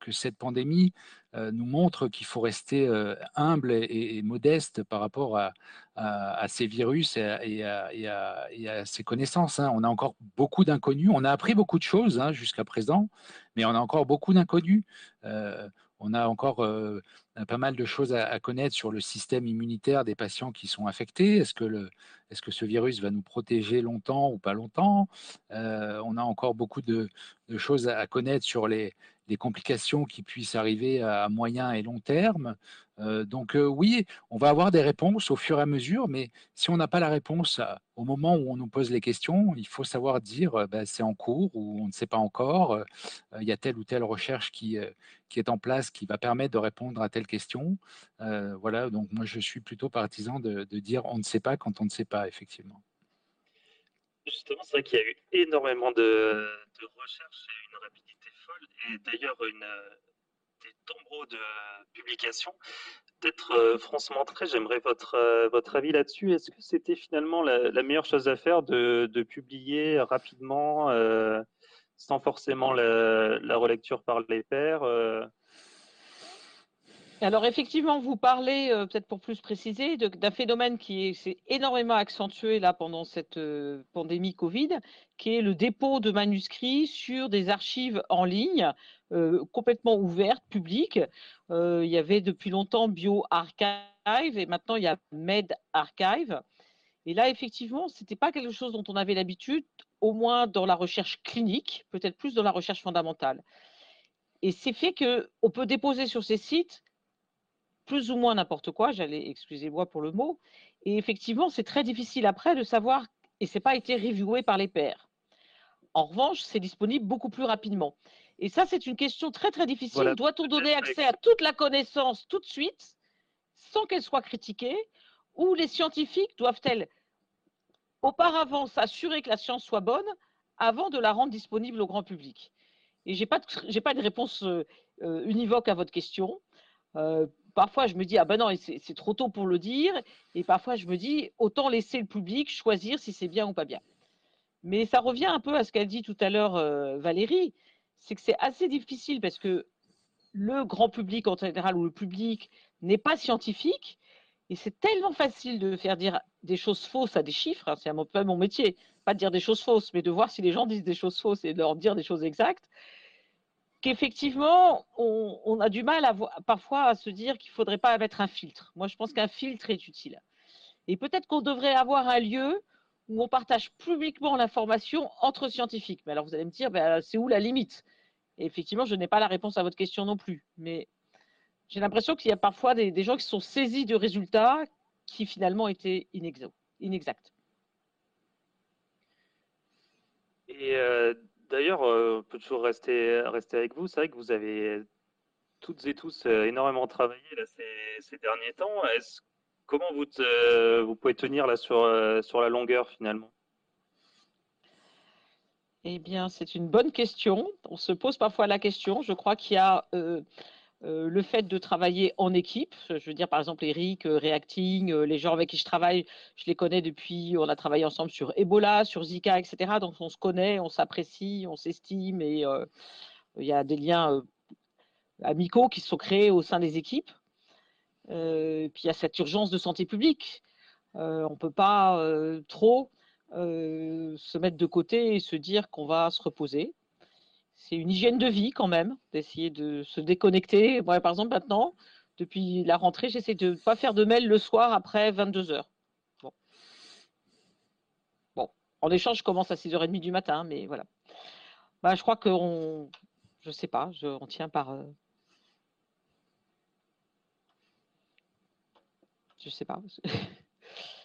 que cette pandémie nous montre qu'il faut rester humble et, modeste par rapport à, à, ces virus et à, ces connaissances. Hein. On a encore beaucoup d'inconnus. On a appris beaucoup de choses hein, jusqu'à présent, mais on a encore beaucoup d'inconnus on a encore euh, pas mal de choses à, connaître sur le système immunitaire des patients qui sont affectés. Est-ce que, ce virus va nous protéger longtemps ou pas longtemps? Euh, On a encore beaucoup de, choses à connaître sur les, complications qui puissent arriver à moyen et long terme. Euh, donc oui, on va avoir des réponses au fur et à mesure, mais si on n'a pas la réponse au moment où on nous pose les questions, il faut savoir dire bah, c'est en cours ou on ne sait pas encore. Il y a telle ou telle recherche qui, est en place qui va permettre de répondre à telle question. Euh, voilà, donc moi je suis plutôt partisan de, dire on ne sait pas quand on ne sait pas, effectivement. Justement, c'est vrai qu'il y a eu énormément de, recherches et une rapidité et d'ailleurs une, des tombereaux de publications. Peut-être France Montré, j'aimerais votre, votre avis là-dessus. Est-ce que c'était finalement la, meilleure chose à faire de, publier rapidement sans forcément la, relecture par les pairs alors effectivement, vous parlez, euh, peut-être pour plus préciser, d'un phénomène qui s'est énormément accentué là pendant cette euh, pandémie Covid, qui est le dépôt de manuscrits sur des archives en ligne euh, complètement ouvertes, publiques. il y avait depuis longtemps BioArchive et maintenant il y a MedArchive. Et là, effectivement, ce n'était pas quelque chose dont on avait l'habitude, au moins dans la recherche clinique, peut-être plus dans la recherche fondamentale. Et c'est fait qu'on peut déposer sur ces sites plus ou moins n'importe quoi, j'allais, excusez-moi pour le mot, et effectivement, c'est très difficile après de savoir, et c'est pas été reviewé par les pairs. En revanche, c'est disponible beaucoup plus rapidement. Et ça, c'est une question très très difficile. Doit-on donner accès à toute la connaissance tout de suite, sans qu'elle soit critiquée, ou les scientifiques doivent-elles auparavant s'assurer que la science soit bonne avant de la rendre disponible au grand public? Et je n'ai pas, de, pas de réponse euh, euh, univoque à votre question. Euh, parfois je me dis ah ben non c'est trop tôt pour le dire. Et parfois je me dis autant laisser le public choisir si c'est bien ou pas bien. Mais ça revient un peu à ce qu'a dit tout à l'heure euh, Valérie, c'est que c'est assez difficile parce que le grand public en général ou le public n'est pas scientifique. Et c'est tellement facile de faire dire des choses fausses à des chiffres, hein, c'est un peu mon métier, pas de dire des choses fausses, mais de voir si les gens disent des choses fausses et de leur dire des choses exactes qu'effectivement, on, a du mal parfois à se dire qu'il ne faudrait pas mettre un filtre. Moi, je pense qu'un filtre est utile. Et peut-être qu'on devrait avoir un lieu où on partage publiquement l'information entre scientifiques. Mais alors, vous allez me dire, ben, c'est où la limite? Et effectivement, je n'ai pas la réponse à votre question non plus. Mais j'ai l'impression qu'il y a parfois des, gens qui sont saisis de résultats qui finalement étaient inexacts. Et euh, D'ailleurs, euh, on peut toujours rester, rester avec vous. C'est vrai que vous avez toutes et tous euh, énormément travaillé là, ces, derniers temps. comment vous, vous pouvez tenir là sur, euh, sur la longueur finalement? Eh bien, c'est une bonne question. On se pose parfois la question. Je crois qu'il y a euh, le fait de travailler en équipe, je veux dire par exemple Eric, euh, Reacting, euh, les gens avec qui je travaille, je les connais depuis, on a travaillé ensemble sur Ebola, sur Zika, etc. Donc on se connaît, on s'apprécie, on s'estime et il y a des liens amicaux qui se sont créés au sein des équipes. puis il y a cette urgence de santé publique. on ne peut pas trop se mettre de côté et se dire qu'on va se reposer c'est une hygiène de vie quand même, d'essayer de se déconnecter. Moi, par exemple, maintenant, depuis la rentrée, j'essaie de ne pas faire de mail le soir après 22 heures. Bon. En échange, je commence à 6h30 du matin, mais voilà. Bah, je crois qu'on, je sais pas, on tient par. Euh, je sais pas.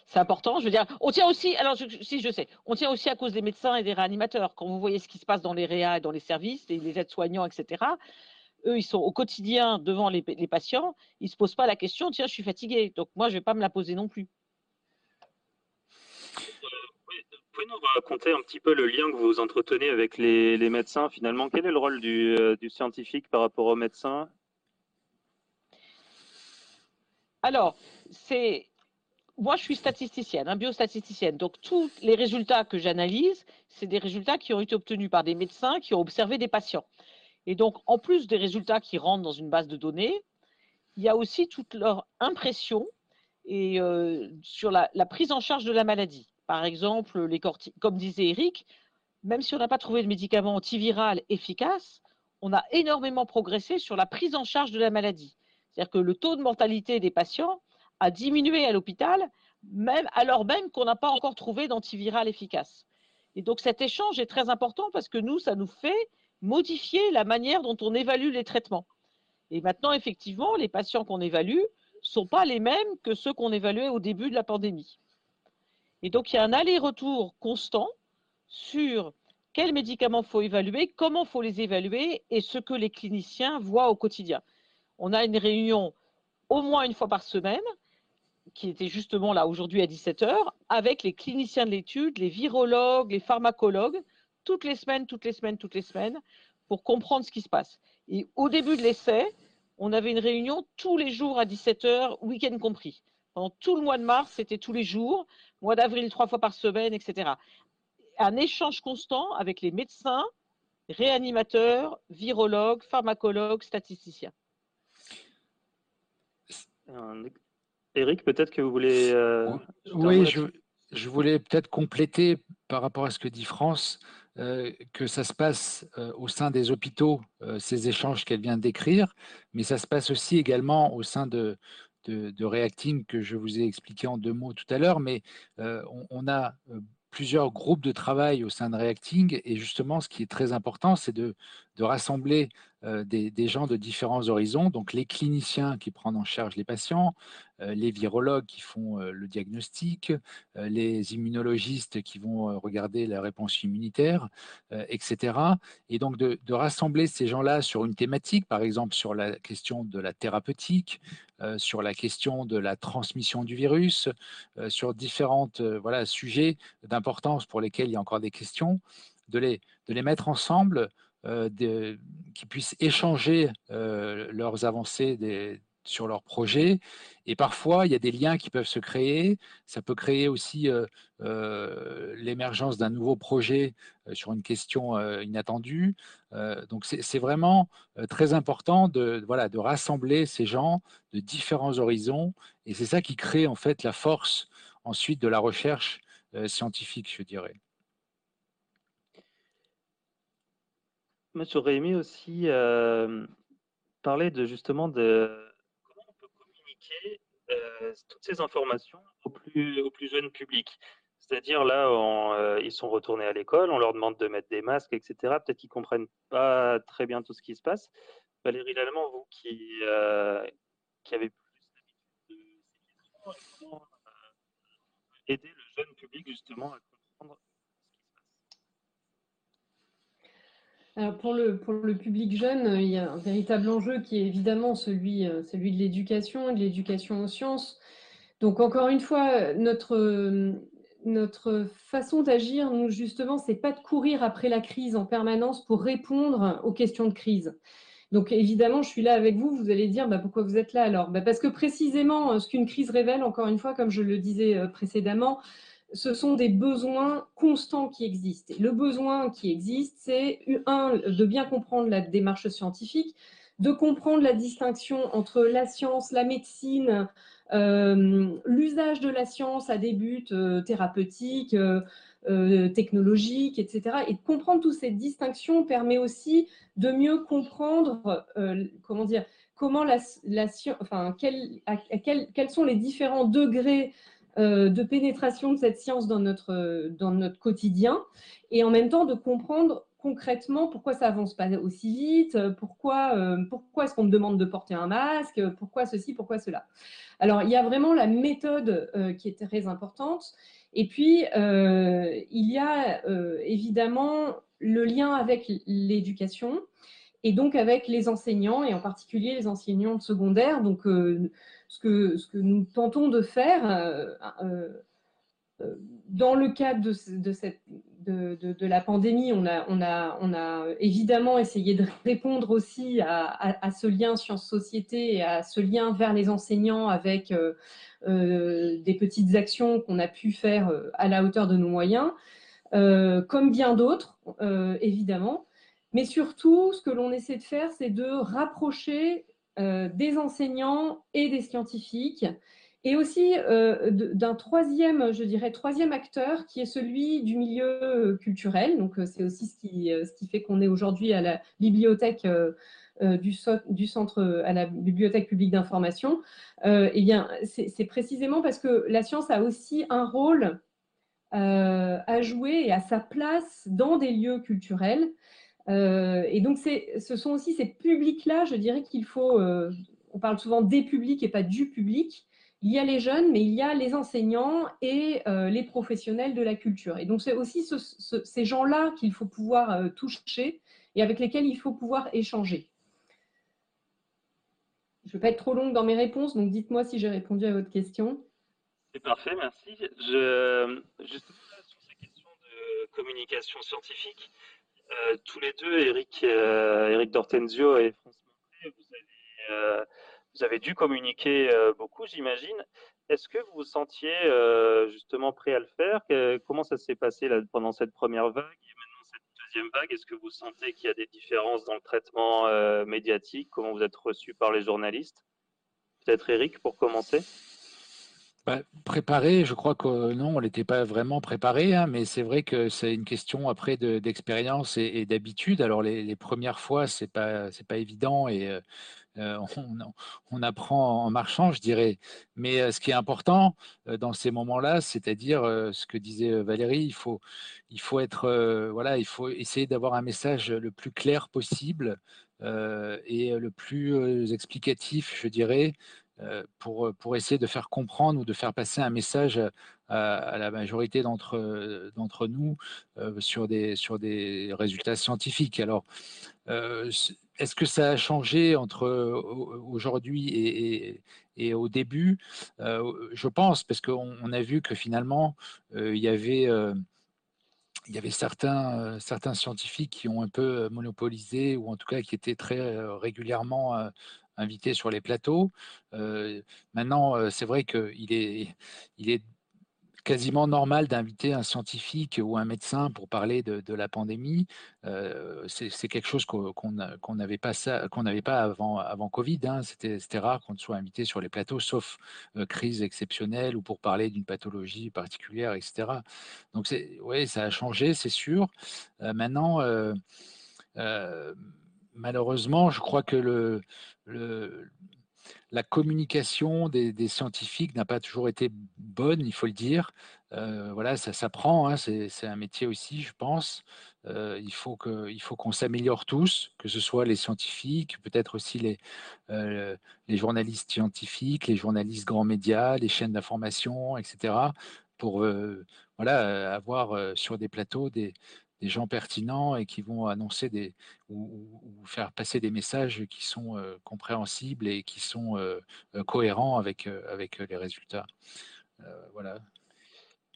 C'est important. Je veux dire, on tient aussi, alors si je sais, on tient aussi à cause des médecins et des réanimateurs. Quand vous voyez ce qui se passe dans les réa, dans les services, les, aides-soignants, etc., eux, ils sont au quotidien devant les, patients, ils ne se posent pas la question, tiens, je suis fatigué, donc moi, je ne vais pas me la poser non plus. Pouvez nous raconter un petit peu le lien que vous entretenez avec les, médecins finalement? Quel est le rôle du, euh, du scientifique par rapport aux médecins? Alors, c'est moi, je suis statisticienne, hein, biostatisticienne. Donc, tous les résultats que j'analyse, c'est des résultats qui ont été obtenus par des médecins qui ont observé des patients. Et donc, en plus des résultats qui rentrent dans une base de données, il y a aussi toute leur impression et, euh, sur la, prise en charge de la maladie. Par exemple, les comme disait Eric, même si on n'a pas trouvé de médicament antiviral efficace, on a énormément progressé sur la prise en charge de la maladie. C'est-à-dire que le taux de mortalité des patients a diminué à l'hôpital, même alors même qu'on n'a pas encore trouvé d'antiviral efficace. Et donc cet échange est très important parce que nous, ça nous fait modifier la manière dont on évalue les traitements. Et maintenant, effectivement, les patients qu'on évalue ne sont pas les mêmes que ceux qu'on évaluait au début de la pandémie. Et donc, il y a un aller-retour constant sur quels médicaments faut évaluer, comment faut les évaluer et ce que les cliniciens voient au quotidien. On a une réunion au moins une fois par semaine qui était justement là aujourd'hui à 17h, avec les cliniciens de l'étude, les virologues, les pharmacologues, toutes les semaines, toutes les semaines, toutes les semaines, pour comprendre ce qui se passe. Et au début de l'essai, on avait une réunion tous les jours à 17h, week-end compris. Pendant tout le mois de mars, c'était tous les jours, mois d'avril, trois fois par semaine, etc. Un échange constant avec les médecins, réanimateurs, virologues, pharmacologues, statisticiens. Eric, peut-être que vous voulez. Euh, oui, je, voulais peut-être compléter par rapport à ce que dit France, euh, que ça se passe euh, au sein des hôpitaux, ces échanges qu'elle vient décrire, mais ça se passe aussi également au sein de, de, Reacting que je vous ai expliqué en deux mots tout à l'heure, mais on, on, a plusieurs groupes de travail au sein de Reacting. Et justement, ce qui est très important, c'est de, de, rassembler des, des, gens de différents horizons. Donc, les cliniciens qui prennent en charge les patients, euh, les virologues qui font euh, le diagnostic, les immunologistes qui vont regarder la réponse immunitaire, etc. Et donc, de, rassembler ces gens-là sur une thématique, par exemple sur la question de la thérapeutique, sur la question de la transmission du virus, sur différents voilà, sujets d'un pour lesquels il y a encore des questions, de les, de les mettre ensemble, euh, qui puissent échanger euh, leurs avancées sur leurs projets. Et parfois, il y a des liens qui peuvent se créer. Ça peut créer aussi euh, l'émergence d'un nouveau projet sur une question inattendue. donc, c'est vraiment très important de, voilà, de rassembler ces gens de différents horizons. Et c'est ça qui crée en fait la force ensuite de la recherche scientifique, je dirais. Monsieur Rémy aussi euh, parlait de justement de comment on peut communiquer euh, toutes ces informations au plus, au plus jeune public. C'est-à-dire là, ils sont retournés à l'école, on leur demande de mettre des masques, etc. Peut-être qu'ils comprennent pas très bien tout ce qui se passe. Valérie Lallemand, vous qui, qui avez plus l'habitude de ces questions, aider le jeune public justement à comprendre ce qui se passe Alors pour le, pour le public jeune, il y a un véritable enjeu qui est évidemment celui, euh, celui de l'éducation, de l'éducation aux sciences. Donc encore une fois, notre, notre façon d'agir, nous justement, c'est pas de courir après la crise en permanence pour répondre aux questions de crise. Donc évidemment, je suis là avec vous, vous allez dire bah, pourquoi vous êtes là alors? Bah, Parce que précisément, euh, ce qu'une crise révèle, encore une fois, comme je le disais euh, précédemment, ce sont des besoins constants qui existent. le besoin qui existe, c'est un, de bien comprendre la démarche scientifique, de comprendre la distinction entre la science, la médecine, euh, l'usage de la science à des buts thérapeutiques, euh, technologiques, etc. Et de comprendre toutes ces distinctions permet aussi de mieux comprendre, euh, comment dire, comment la, la enfin, quels sont les différents degrés euh, de pénétration de cette science dans notre, dans notre quotidien, et en même temps de comprendre concrètement pourquoi ça avance pas aussi vite, pourquoi, pourquoi est-ce qu'on me demande de porter un masque, pourquoi ceci, pourquoi cela. Alors, il y a vraiment la méthode qui est très importante. Et puis, euh, il y a euh, évidemment le lien avec l'éducation et donc avec les enseignants, et en particulier les enseignants de secondaire. Donc, euh, ce, que, nous tentons de faire dans le cadre de, la pandémie, on a, évidemment essayé de répondre aussi à, ce lien sciences-société et à ce lien vers les enseignants avec euh, des petites actions qu'on a pu faire euh, à la hauteur de nos moyens, euh, comme bien d'autres, évidemment. Mais surtout, ce que l'on essaie de faire, c'est de rapprocher des enseignants et des scientifiques et aussi d'un troisième, je dirais, troisième acteur qui est celui du milieu culturel. Donc, c'est aussi ce qui, fait qu'on est aujourd'hui à la bibliothèque euh, du, centre euh, à la bibliothèque publique d'information, euh, eh bien, c'est précisément parce que la science a aussi un rôle à jouer et à sa place dans des lieux culturels. Et donc, ce sont aussi ces publics-là, je dirais qu'il faut, on parle souvent des publics et pas du public. Il y a les jeunes, mais il y a les enseignants et les professionnels de la culture. Et donc, c'est aussi ces gens-là qu'il faut pouvoir toucher et avec lesquels il faut pouvoir échanger. Je ne veux pas être trop longue dans mes réponses, donc dites-moi si j'ai répondu à votre question. C'est parfait, merci. Je, justement, sur ces questions de communication scientifique, euh, tous les deux, Eric, euh, Dortenzio et François Montré, vous avez vous avez dû communiquer beaucoup, j'imagine. Est-ce que vous vous sentiez justement prêt à le faire? Comment ça s'est passé pendant cette première vague et maintenant cette deuxième vague? Est-ce que vous sentez qu'il y a des différences dans le traitement médiatique? Comment vous êtes reçu par les journalistes? Peut-être Eric pour commencer bah, préparé, je crois que non, on n'était pas vraiment préparé, hein, mais c'est vrai que c'est une question après d'expérience et, d'habitude. Alors les, premières fois, c'est pas c'est pas évident et euh, euh, on, apprend en marchant, je dirais. Mais euh, ce qui est important dans ces moments-là, c'est-à-dire ce que disait Valérie, il faut il faut être voilà, il faut essayer d'avoir un message le plus clair possible et le plus explicatif, je dirais, pour, pour essayer de faire comprendre ou de faire passer un message à, la majorité d'entre d'entre nous euh, sur, des, sur des résultats scientifiques. Alors, euh, est-ce que ça a changé entre aujourd'hui et, et, au début? Je pense, parce qu'on a vu que finalement, il y avait il y avait certains, certains scientifiques qui ont un peu monopolisé, ou en tout cas qui étaient très régulièrement invité sur les plateaux. Euh, maintenant, euh, c'est vrai qu'il est, il est quasiment normal d'inviter un scientifique ou un médecin pour parler de, la pandémie. Euh, c'est quelque chose qu'on n'avait pas, n'avait pas avant, avant Covid. Hein. C'était rare qu'on soit invité sur les plateaux, sauf crise exceptionnelle ou pour parler d'une pathologie particulière, etc. Donc, oui, ça a changé, c'est sûr. maintenant, malheureusement, je crois que le, la communication des, scientifiques n'a pas toujours été bonne, il faut le dire. Euh, voilà, ça s'apprend, hein, c'est un métier aussi, je pense. Euh, il faut qu'on s'améliore tous, que ce soit les scientifiques, peut-être aussi les, euh, les journalistes scientifiques, les journalistes grands médias, les chaînes d'information, etc., pour voilà, avoir sur des plateaux des, des gens pertinents et qui vont annoncer des ou, faire passer des messages qui sont euh, compréhensibles et qui sont euh, euh, cohérents avec avec les résultats. voilà.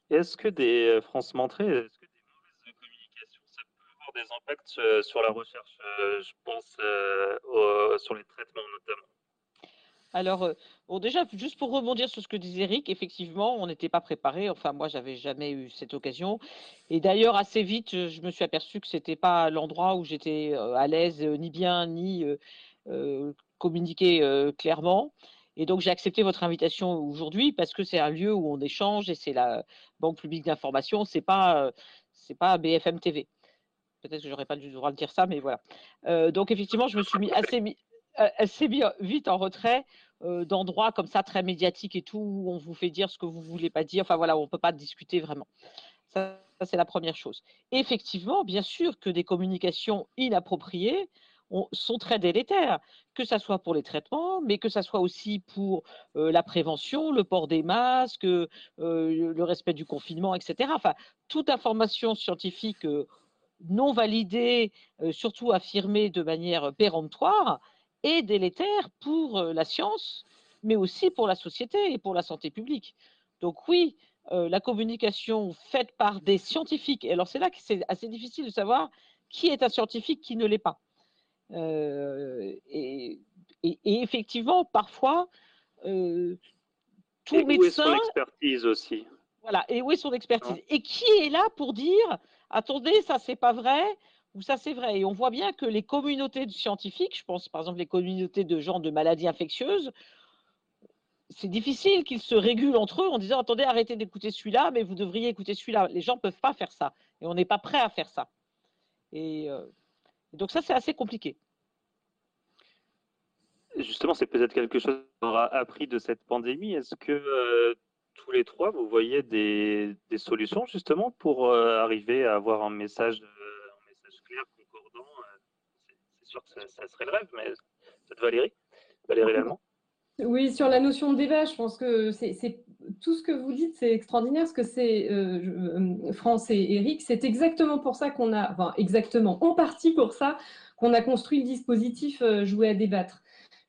Est-ce que des France Montré, est-ce que des mauvaises communications, ça peut avoir des impacts sur la recherche Je pense sur les traitements notamment? Alors, euh, bon, déjà, juste pour rebondir sur ce que disait Eric, effectivement, on n'était pas préparé. Enfin, moi, j'avais jamais eu cette occasion. Et d'ailleurs, assez vite, je me suis aperçu que c'était pas l'endroit où j'étais euh, à l'aise, euh, ni bien, ni communiquer clairement. Et donc, j'ai accepté votre invitation aujourd'hui parce que c'est un lieu où on échange et c'est la Banque publique d'information. C'est pas, c'est pas BFM TV. Peut-être que j'aurais pas le droit de dire ça, mais voilà. donc, effectivement, je me suis mis assez, elle s'est mis vite en retrait euh, d'endroits comme ça très médiatiques et tout où on vous fait dire ce que vous voulez pas dire. Enfin voilà, on peut pas discuter vraiment. Ça, c'est la première chose. Effectivement, bien sûr que des communications inappropriées sont très délétères, que ce soit pour les traitements, mais que ce soit aussi pour euh, la prévention, le port des masques, euh, le respect du confinement, etc. Enfin, toute information scientifique non validée, surtout affirmée de manière péremptoire, et délétère pour la science, mais aussi pour la société et pour la santé publique. Donc oui, la communication faite par des scientifiques, et alors c'est là que c'est assez difficile de savoir qui est un scientifique, qui ne l'est pas. et, effectivement, parfois, euh, tout et Où est son expertise aussi? Voilà, et où est son expertise? Hein? Et qui est là pour dire attendez, ça c'est pas vrai, ça c'est vrai. Et on voit bien que les communautés scientifiques, je pense par exemple les communautés de gens de maladies infectieuses, c'est difficile qu'ils se régulent entre eux en disant attendez, arrêtez d'écouter celui-là, mais vous devriez écouter celui-là. Les gens ne peuvent pas faire ça. Et on n'est pas prêt à faire ça. Et, euh, donc ça, c'est assez compliqué. Justement, c'est peut-être quelque chose qu'on aura appris de cette pandémie. Est-ce que euh, tous les trois, vous voyez des, solutions justement pour euh, arriver à avoir un message ça, serait le rêve, mais peut-être Valérie, Valérie Lallemand. Oui, sur la notion de débat, je pense que c'est tout ce que vous dites, c'est extraordinaire, ce que c'est euh, euh, France et Eric, c'est exactement pour ça qu'on a, enfin exactement, en partie pour ça qu'on a construit le dispositif Jouer à débattre.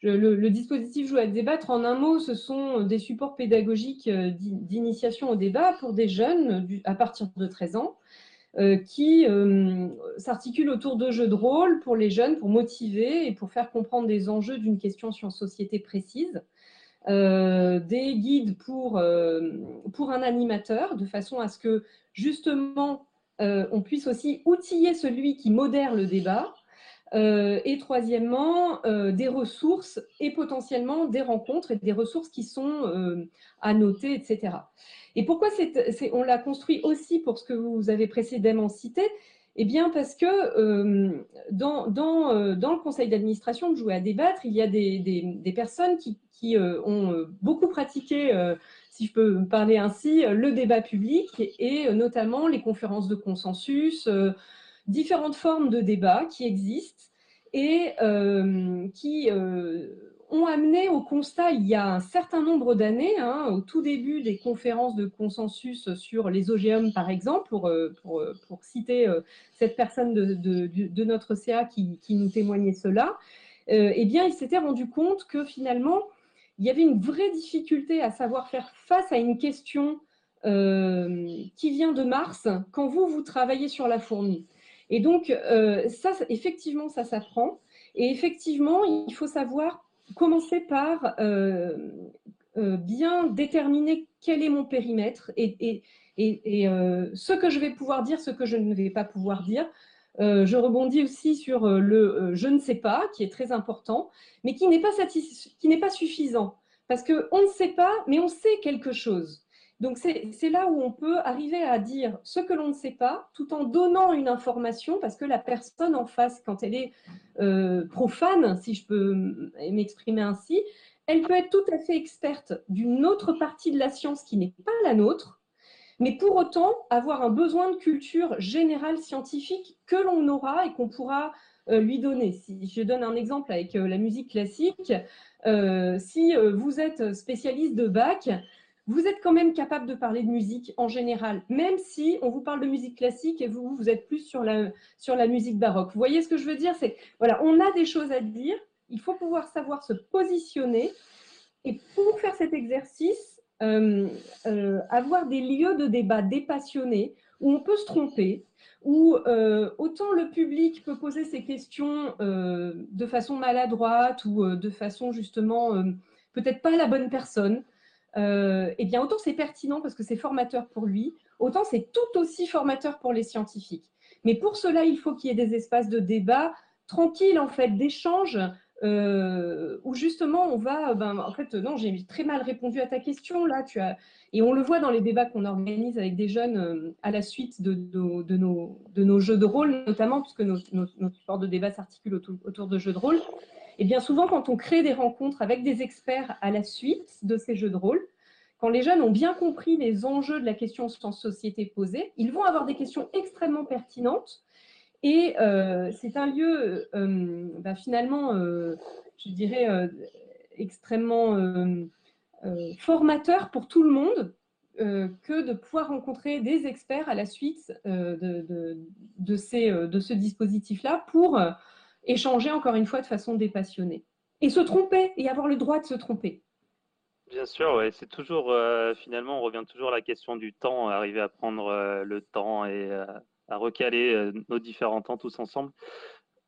Le, dispositif Jouer à débattre, en un mot, ce sont des supports pédagogiques d'initiation au débat pour des jeunes à partir de 13 ans qui s'articule autour de jeux de rôle pour les jeunes, pour motiver et pour faire comprendre des enjeux d'une question sur société précise. des guides pour un animateur, de façon à ce que justement on puisse aussi outiller celui qui modère le débat euh, et troisièmement, euh, des ressources et potentiellement des rencontres et des ressources qui sont euh, à noter, etc. Et pourquoi on l'a construit aussi pour ce que vous avez précédemment cité? Eh bien, parce que dans, dans, le conseil d'administration de Jouer à débattre, il y a des, personnes qui ont beaucoup pratiqué, si je peux parler ainsi, le débat public et notamment les conférences de consensus différentes formes de débat qui existent et euh, qui euh, ont amené au constat il y a un certain nombre d'années, hein, au tout début des conférences de consensus sur les OGM par exemple, pour, euh, pour, pour citer cette personne de, de, notre CA qui, qui nous témoignait cela, eh bien il s'était rendu compte que finalement il y avait une vraie difficulté à savoir faire face à une question qui vient de Mars quand vous, vous travaillez sur la fourmi. Et donc, euh, ça, effectivement, ça s'apprend. Et effectivement, il faut savoir commencer par euh, euh, bien déterminer quel est mon périmètre et, ce que je vais pouvoir dire, ce que je ne vais pas pouvoir dire. je rebondis aussi sur le je ne sais pas, qui est très important, mais qui n'est pas, pas suffisant. Parce qu'on ne sait pas, mais on sait quelque chose. Donc c'est là où on peut arriver à dire ce que l'on ne sait pas, tout en donnant une information, parce que la personne en face, quand elle est euh, profane, si je peux m'exprimer ainsi, elle peut être tout à fait experte d'une autre partie de la science qui n'est pas la nôtre, mais pour autant avoir un besoin de culture générale scientifique que l'on aura et qu'on pourra euh, lui donner. Si je donne un exemple avec euh, la musique classique, si vous êtes spécialiste de Bach, vous êtes quand même capable de parler de musique en général, même si on vous parle de musique classique et vous, vous êtes plus sur la, sur la musique baroque. Vous voyez ce que je veux dire? C'est voilà, on a des choses à dire, il faut pouvoir savoir se positionner. Et pour faire cet exercice, euh, euh, avoir des lieux de débat dépassionnés où on peut se tromper, où euh, autant le public peut poser ses questions de façon maladroite ou de façon justement peut-être pas la bonne personne, euh, eh bien autant c'est pertinent parce que c'est formateur pour lui, autant c'est tout aussi formateur pour les scientifiques. Mais pour cela, il faut qu'il y ait des espaces de débat tranquilles, en fait, d'échange, euh, où justement on va, ben, en fait, non, j'ai très mal répondu à ta question là, tu as, et on le voit dans les débats qu'on organise avec des jeunes euh, à la suite de, nos, nos, jeux de rôle, notamment, puisque notre, notre support de débat s'articule autour, de jeux de rôle. Et bien souvent, quand on crée des rencontres avec des experts à la suite de ces jeux de rôle, quand les jeunes ont bien compris les enjeux de la question en société posée, ils vont avoir des questions extrêmement pertinentes. Et euh, c'est un lieu euh, bah, finalement, euh, je dirais, extrêmement formateur pour tout le monde que de pouvoir rencontrer des experts à la suite de, de ce dispositif-là pour échanger encore une fois de façon dépassionnée. Et se tromper, et avoir le droit de se tromper. Bien sûr, c'est toujours, euh, finalement, on revient toujours à la question du temps, arriver à prendre euh, le temps et euh, à recaler nos différents temps tous ensemble.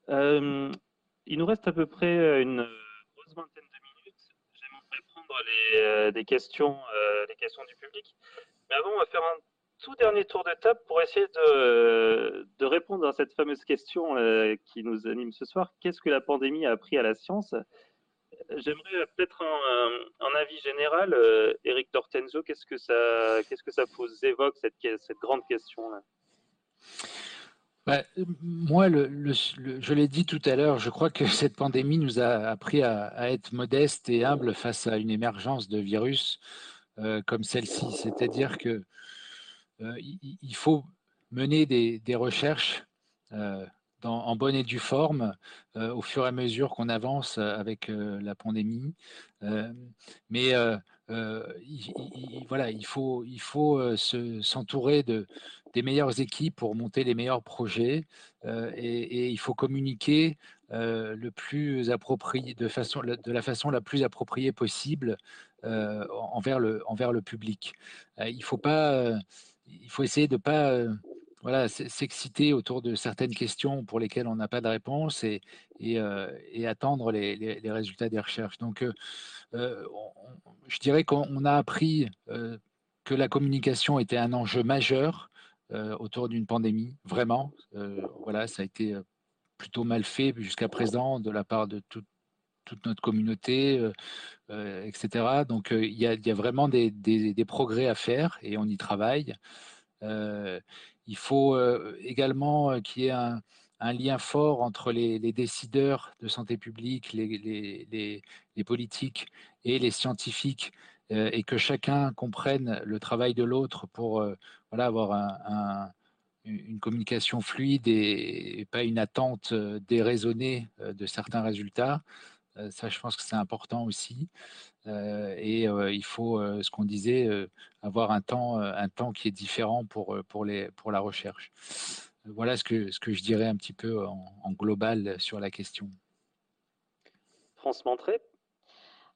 il nous reste à peu près une grosse vingtaine de minutes. J'aimerais prendre des questions, les questions du public. Mais avant, on va faire un tout dernier tour d'étape pour essayer de, de, répondre à cette fameuse question euh, qui nous anime ce soir. Qu'est-ce que la pandémie a appris à la science? J'aimerais peut-être un, avis général. Euh, Eric Dortenzo, qu'est-ce que ça, que ça vous évoque, cette, grande question-là? Bah, moi, je l'ai dit tout à l'heure, je crois que cette pandémie nous a appris à, être modestes et humbles face à une émergence de virus euh, comme celle-ci. C'est-à-dire que euh, il, faut mener des, recherches euh, en bonne et due forme euh, au fur et à mesure qu'on avance avec la pandémie. mais voilà, il faut, il faut s'entourer de, des meilleures équipes pour monter les meilleurs projets et, il faut communiquer le plus approprié, de, façon, de la façon la plus appropriée possible envers, le, envers le public. il ne faut pas il faut essayer de ne pas voilà, s'exciter autour de certaines questions pour lesquelles on n'a pas de réponse et, et, et attendre les, les, résultats des recherches. Donc, je dirais qu'on a appris que la communication était un enjeu majeur autour d'une pandémie, vraiment. voilà, ça a été plutôt mal fait jusqu'à présent de la part de toute notre communauté, etc. Donc il y, a vraiment des, progrès à faire et on y travaille. il faut également qu'il y ait un, lien fort entre les, décideurs de santé publique, les, politiques et les scientifiques et que chacun comprenne le travail de l'autre pour avoir un, une communication fluide et, pas une attente déraisonnée de certains résultats. Ça, je pense que c'est important aussi. et il faut, ce qu'on disait, avoir un temps, un temps qui est différent pour, pour, les, pour la recherche. Voilà ce que, ce que je dirais un petit peu en, en global sur la question. France Montré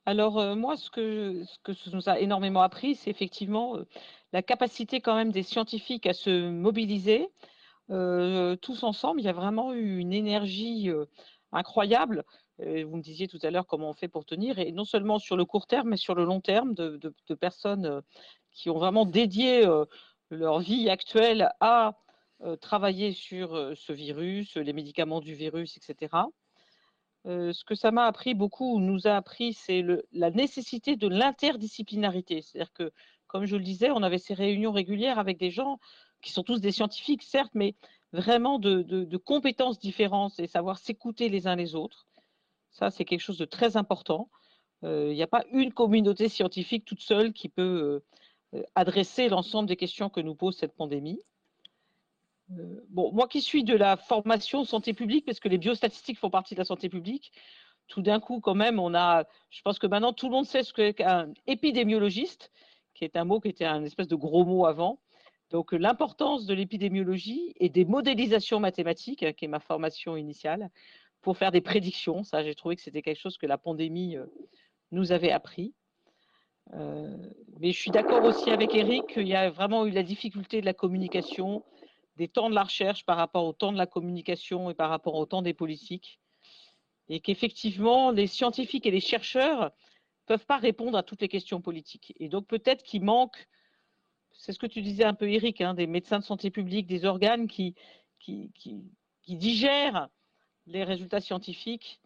alors moi, ce que, ce que ça nous a énormément appris, c'est effectivement la capacité quand même des scientifiques à se mobiliser tous ensemble. Il y a vraiment eu une énergie incroyable. Vous me disiez tout à l'heure comment on fait pour tenir, et non seulement sur le court terme, mais sur le long terme, de, personnes qui ont vraiment dédié leur vie actuelle à travailler sur ce virus, les médicaments du virus, etc ce que ça m'a appris beaucoup, nous a appris, c'est la nécessité de l'interdisciplinarité. C'est-à-dire que, comme je le disais, on avait ces réunions régulières avec des gens qui sont tous des scientifiques, certes, mais vraiment de, compétences différentes et savoir s'écouter les uns les autres. Ça, c'est quelque chose de très important. Il n'y a pas une communauté scientifique toute seule qui peut adresser l'ensemble des questions que nous pose cette pandémie. Euh, bon, moi qui suis de la formation santé publique, parce que les biostatistiques font partie de la santé publique, tout d'un coup, quand même, on a. Je pense que maintenant, tout le monde sait ce qu'est un épidémiologiste, qui est un mot qui était un espèce de gros mot avant. Donc, l'importance de l'épidémiologie et des modélisations mathématiques, hein, qui est ma formation initiale, pour faire des prédictions. Ça, j'ai trouvé que c'était quelque chose que la pandémie euh, nous avait appris. Euh, mais je suis d'accord aussi avec Eric qu'il y a vraiment eu la difficulté de la communication, des temps de la recherche par rapport au temps de la communication et par rapport au temps des politiques. Et qu'effectivement, les scientifiques et les chercheurs peuvent pas répondre à toutes les questions politiques. Et donc peut-être qu'il manque, c'est ce que tu disais un peu Eric, hein, des médecins de santé publique, des organes qui, qui, qui, qui digèrent les résultats scientifiques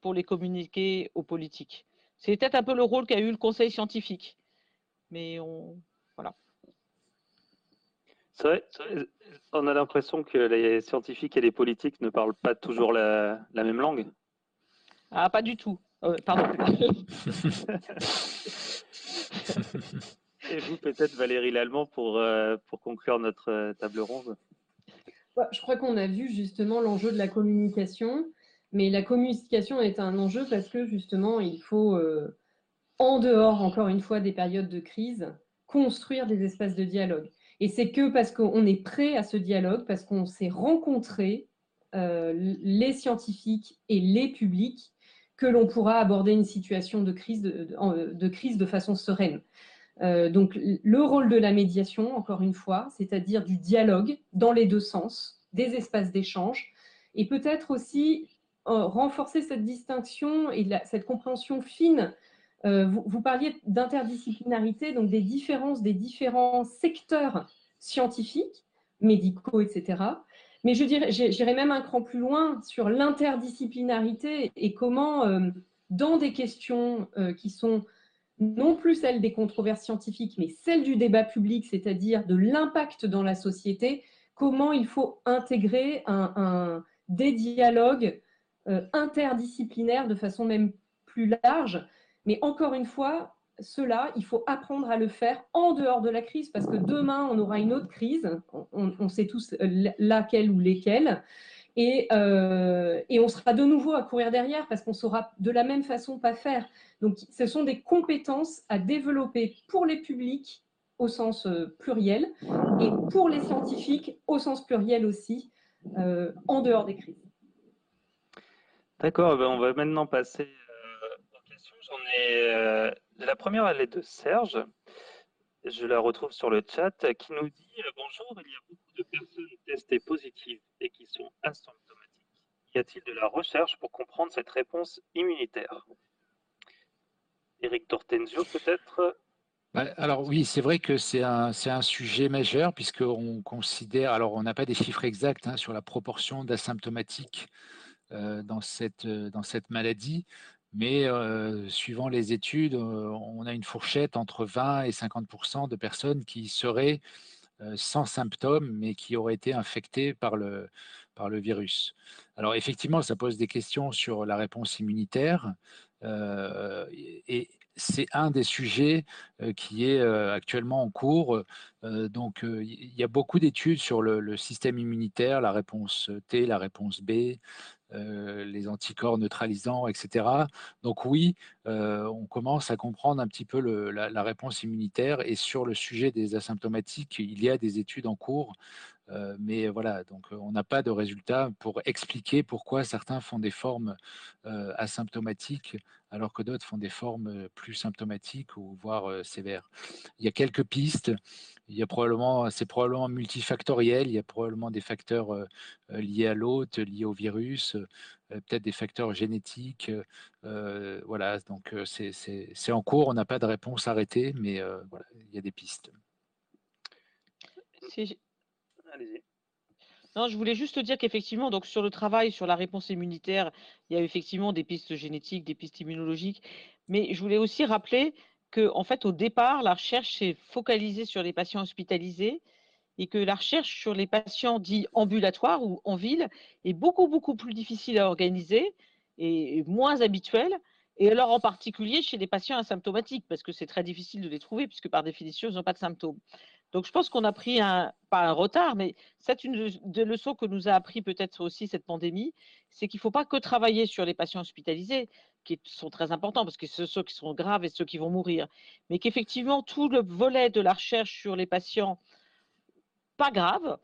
pour les communiquer aux politiques. C'est peut-être un peu le rôle qu'a eu le conseil scientifique. Mais on, voilà. C'est vrai, on a l'impression que les scientifiques et les politiques ne parlent pas toujours la, même langue. Ah, pas du tout. Euh, pardon. et vous, peut-être Valérie Lallemand, pour, euh, pour conclure notre euh, table ronde Je crois qu'on a vu justement l'enjeu de la communication, mais la communication est un enjeu parce que justement, il faut, en dehors, encore une fois, des périodes de crise, construire des espaces de dialogue. Et c'est que parce qu'on est prêt à ce dialogue, parce qu'on s'est rencontrés, euh, les scientifiques et les publics, que l'on pourra aborder une situation de, crise de façon sereine. Euh, donc le rôle de la médiation, encore une fois, c'est-à-dire du dialogue dans les deux sens, des espaces d'échange, et peut-être aussi euh, renforcer cette distinction et cette compréhension fine euh, vous, parliez d'interdisciplinarité, donc des différences des différents secteurs scientifiques, médicaux, etc. Mais je dirais, j'irais même un cran plus loin sur l'interdisciplinarité et comment, dans des questions qui sont non plus celles des controverses scientifiques, mais celles du débat public, c'est-à-dire de l'impact dans la société, comment il faut intégrer des dialogues interdisciplinaires de façon même plus large. Mais encore une fois, cela, il faut apprendre à le faire en dehors de la crise, parce que demain, on aura une autre crise, on, sait tous laquelle ou lesquelles, et, euh, et, on sera de nouveau à courir derrière, parce qu'on saura de la même façon pas faire. Donc, ce sont des compétences à développer pour les publics au sens euh, pluriel, et pour les scientifiques au sens pluriel aussi, euh, en dehors des crises. D'accord, ben, on va maintenant passer euh, la première, elle est de Serge. je la retrouve sur le chat, qui nous dit Bonjour, il y a beaucoup de personnes testées positives et qui sont asymptomatiques. Y a-t-il de la recherche pour comprendre cette réponse immunitaire? Eric Tortenzio, peut-être? Bah, alors oui, c'est vrai que c'est un, un, sujet majeur puisqu'on considère, alors on n'a pas des chiffres exacts hein, sur la proportion d'asymptomatiques euh, dans, cette, dans cette maladie, mais euh, suivant les études, euh, on a une fourchette entre 20 et 50% de personnes qui seraient sans symptômes, mais qui auraient été infectées par le, par le virus. Alors effectivement, ça pose des questions sur la réponse immunitaire. Et c'est un des sujets qui est actuellement en cours. donc, il y a beaucoup d'études sur le, système immunitaire, la réponse T, la réponse B, les anticorps neutralisants, etc. Donc oui, on commence à comprendre un petit peu la, la, réponse immunitaire et sur le sujet des asymptomatiques, il y a des études en cours euh, mais voilà, donc on n'a pas de résultats pour expliquer pourquoi certains font des formes euh, asymptomatiques alors que d'autres font des formes plus symptomatiques ou voire sévères. Il y a quelques pistes. Il y a probablement, c'est probablement multifactoriel. Il y a probablement des facteurs liés à l'hôte, liés au virus, peut-être des facteurs génétiques. voilà, donc c'est en cours. On n'a pas de réponse arrêtée, mais voilà, il y a des pistes. Non, je voulais juste dire qu'effectivement, donc sur le travail sur la réponse immunitaire, il y a effectivement des pistes génétiques, des pistes immunologiques, mais je voulais aussi rappeler que, en fait, au départ, la recherche s'est focalisée sur les patients hospitalisés et que la recherche sur les patients dits ambulatoires ou en ville est beaucoup, beaucoup plus difficile à organiser et moins habituelle. Et alors en particulier chez les patients asymptomatiques, parce que c'est très difficile de les trouver, puisque par définition, ils n'ont pas de symptômes. Donc, je pense qu'on a pris un, pas un retard, mais c'est une des leçons que nous a appris peut-être aussi cette pandémie, c'est qu'il ne faut pas que travailler sur les patients hospitalisés, qui sont très importants, parce que ce sont ceux qui sont graves et ceux qui vont mourir, mais qu'effectivement, tout le volet de la recherche sur les patients pas graves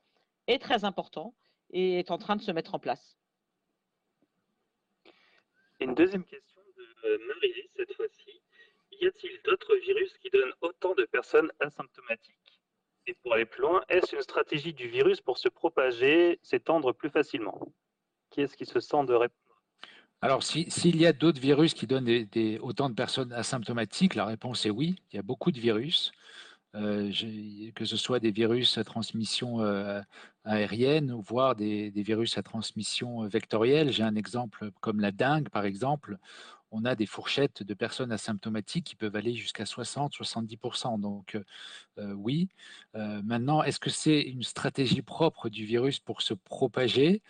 est très important et est en train de se mettre en place. Une deuxième question de Marie, cette fois-ci. Y a-t-il d'autres virus qui donnent autant de personnes asymptomatiques? Et pour aller plus loin, est-ce une stratégie du virus pour se propager, s'étendre plus facilement? Qui est-ce qui se sent de répondre? Alors, s'il y a d'autres virus qui donnent autant de personnes asymptomatiques, la réponse est oui. Il y a beaucoup de virus, euh, que ce soit des virus à transmission euh, aérienne, voire des, virus à transmission vectorielle. J'ai un exemple comme la dengue, par exemple on a des fourchettes de personnes asymptomatiques qui peuvent aller jusqu'à 60-70%. Donc oui. maintenant, est-ce que c'est une stratégie propre du virus pour se propager?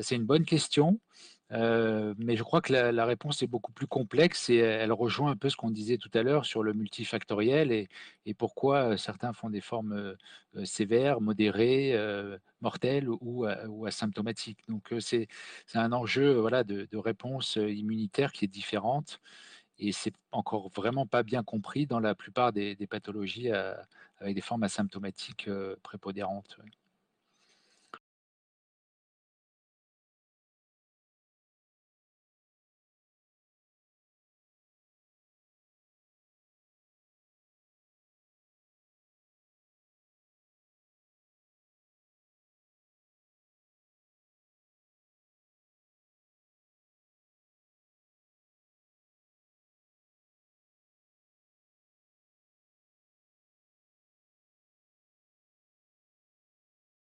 C'est une bonne question. Euh, mais je crois que la, réponse est beaucoup plus complexe et elle rejoint un peu ce qu'on disait tout à l'heure sur le multifactoriel et, pourquoi euh, certains font des formes euh, sévères, modérées, mortelles ou, asymptomatiques. Donc c'est un enjeu voilà, de, réponse immunitaire qui est différente et c'est encore vraiment pas bien compris dans la plupart des, pathologies avec des formes asymptomatiques prépondérantes.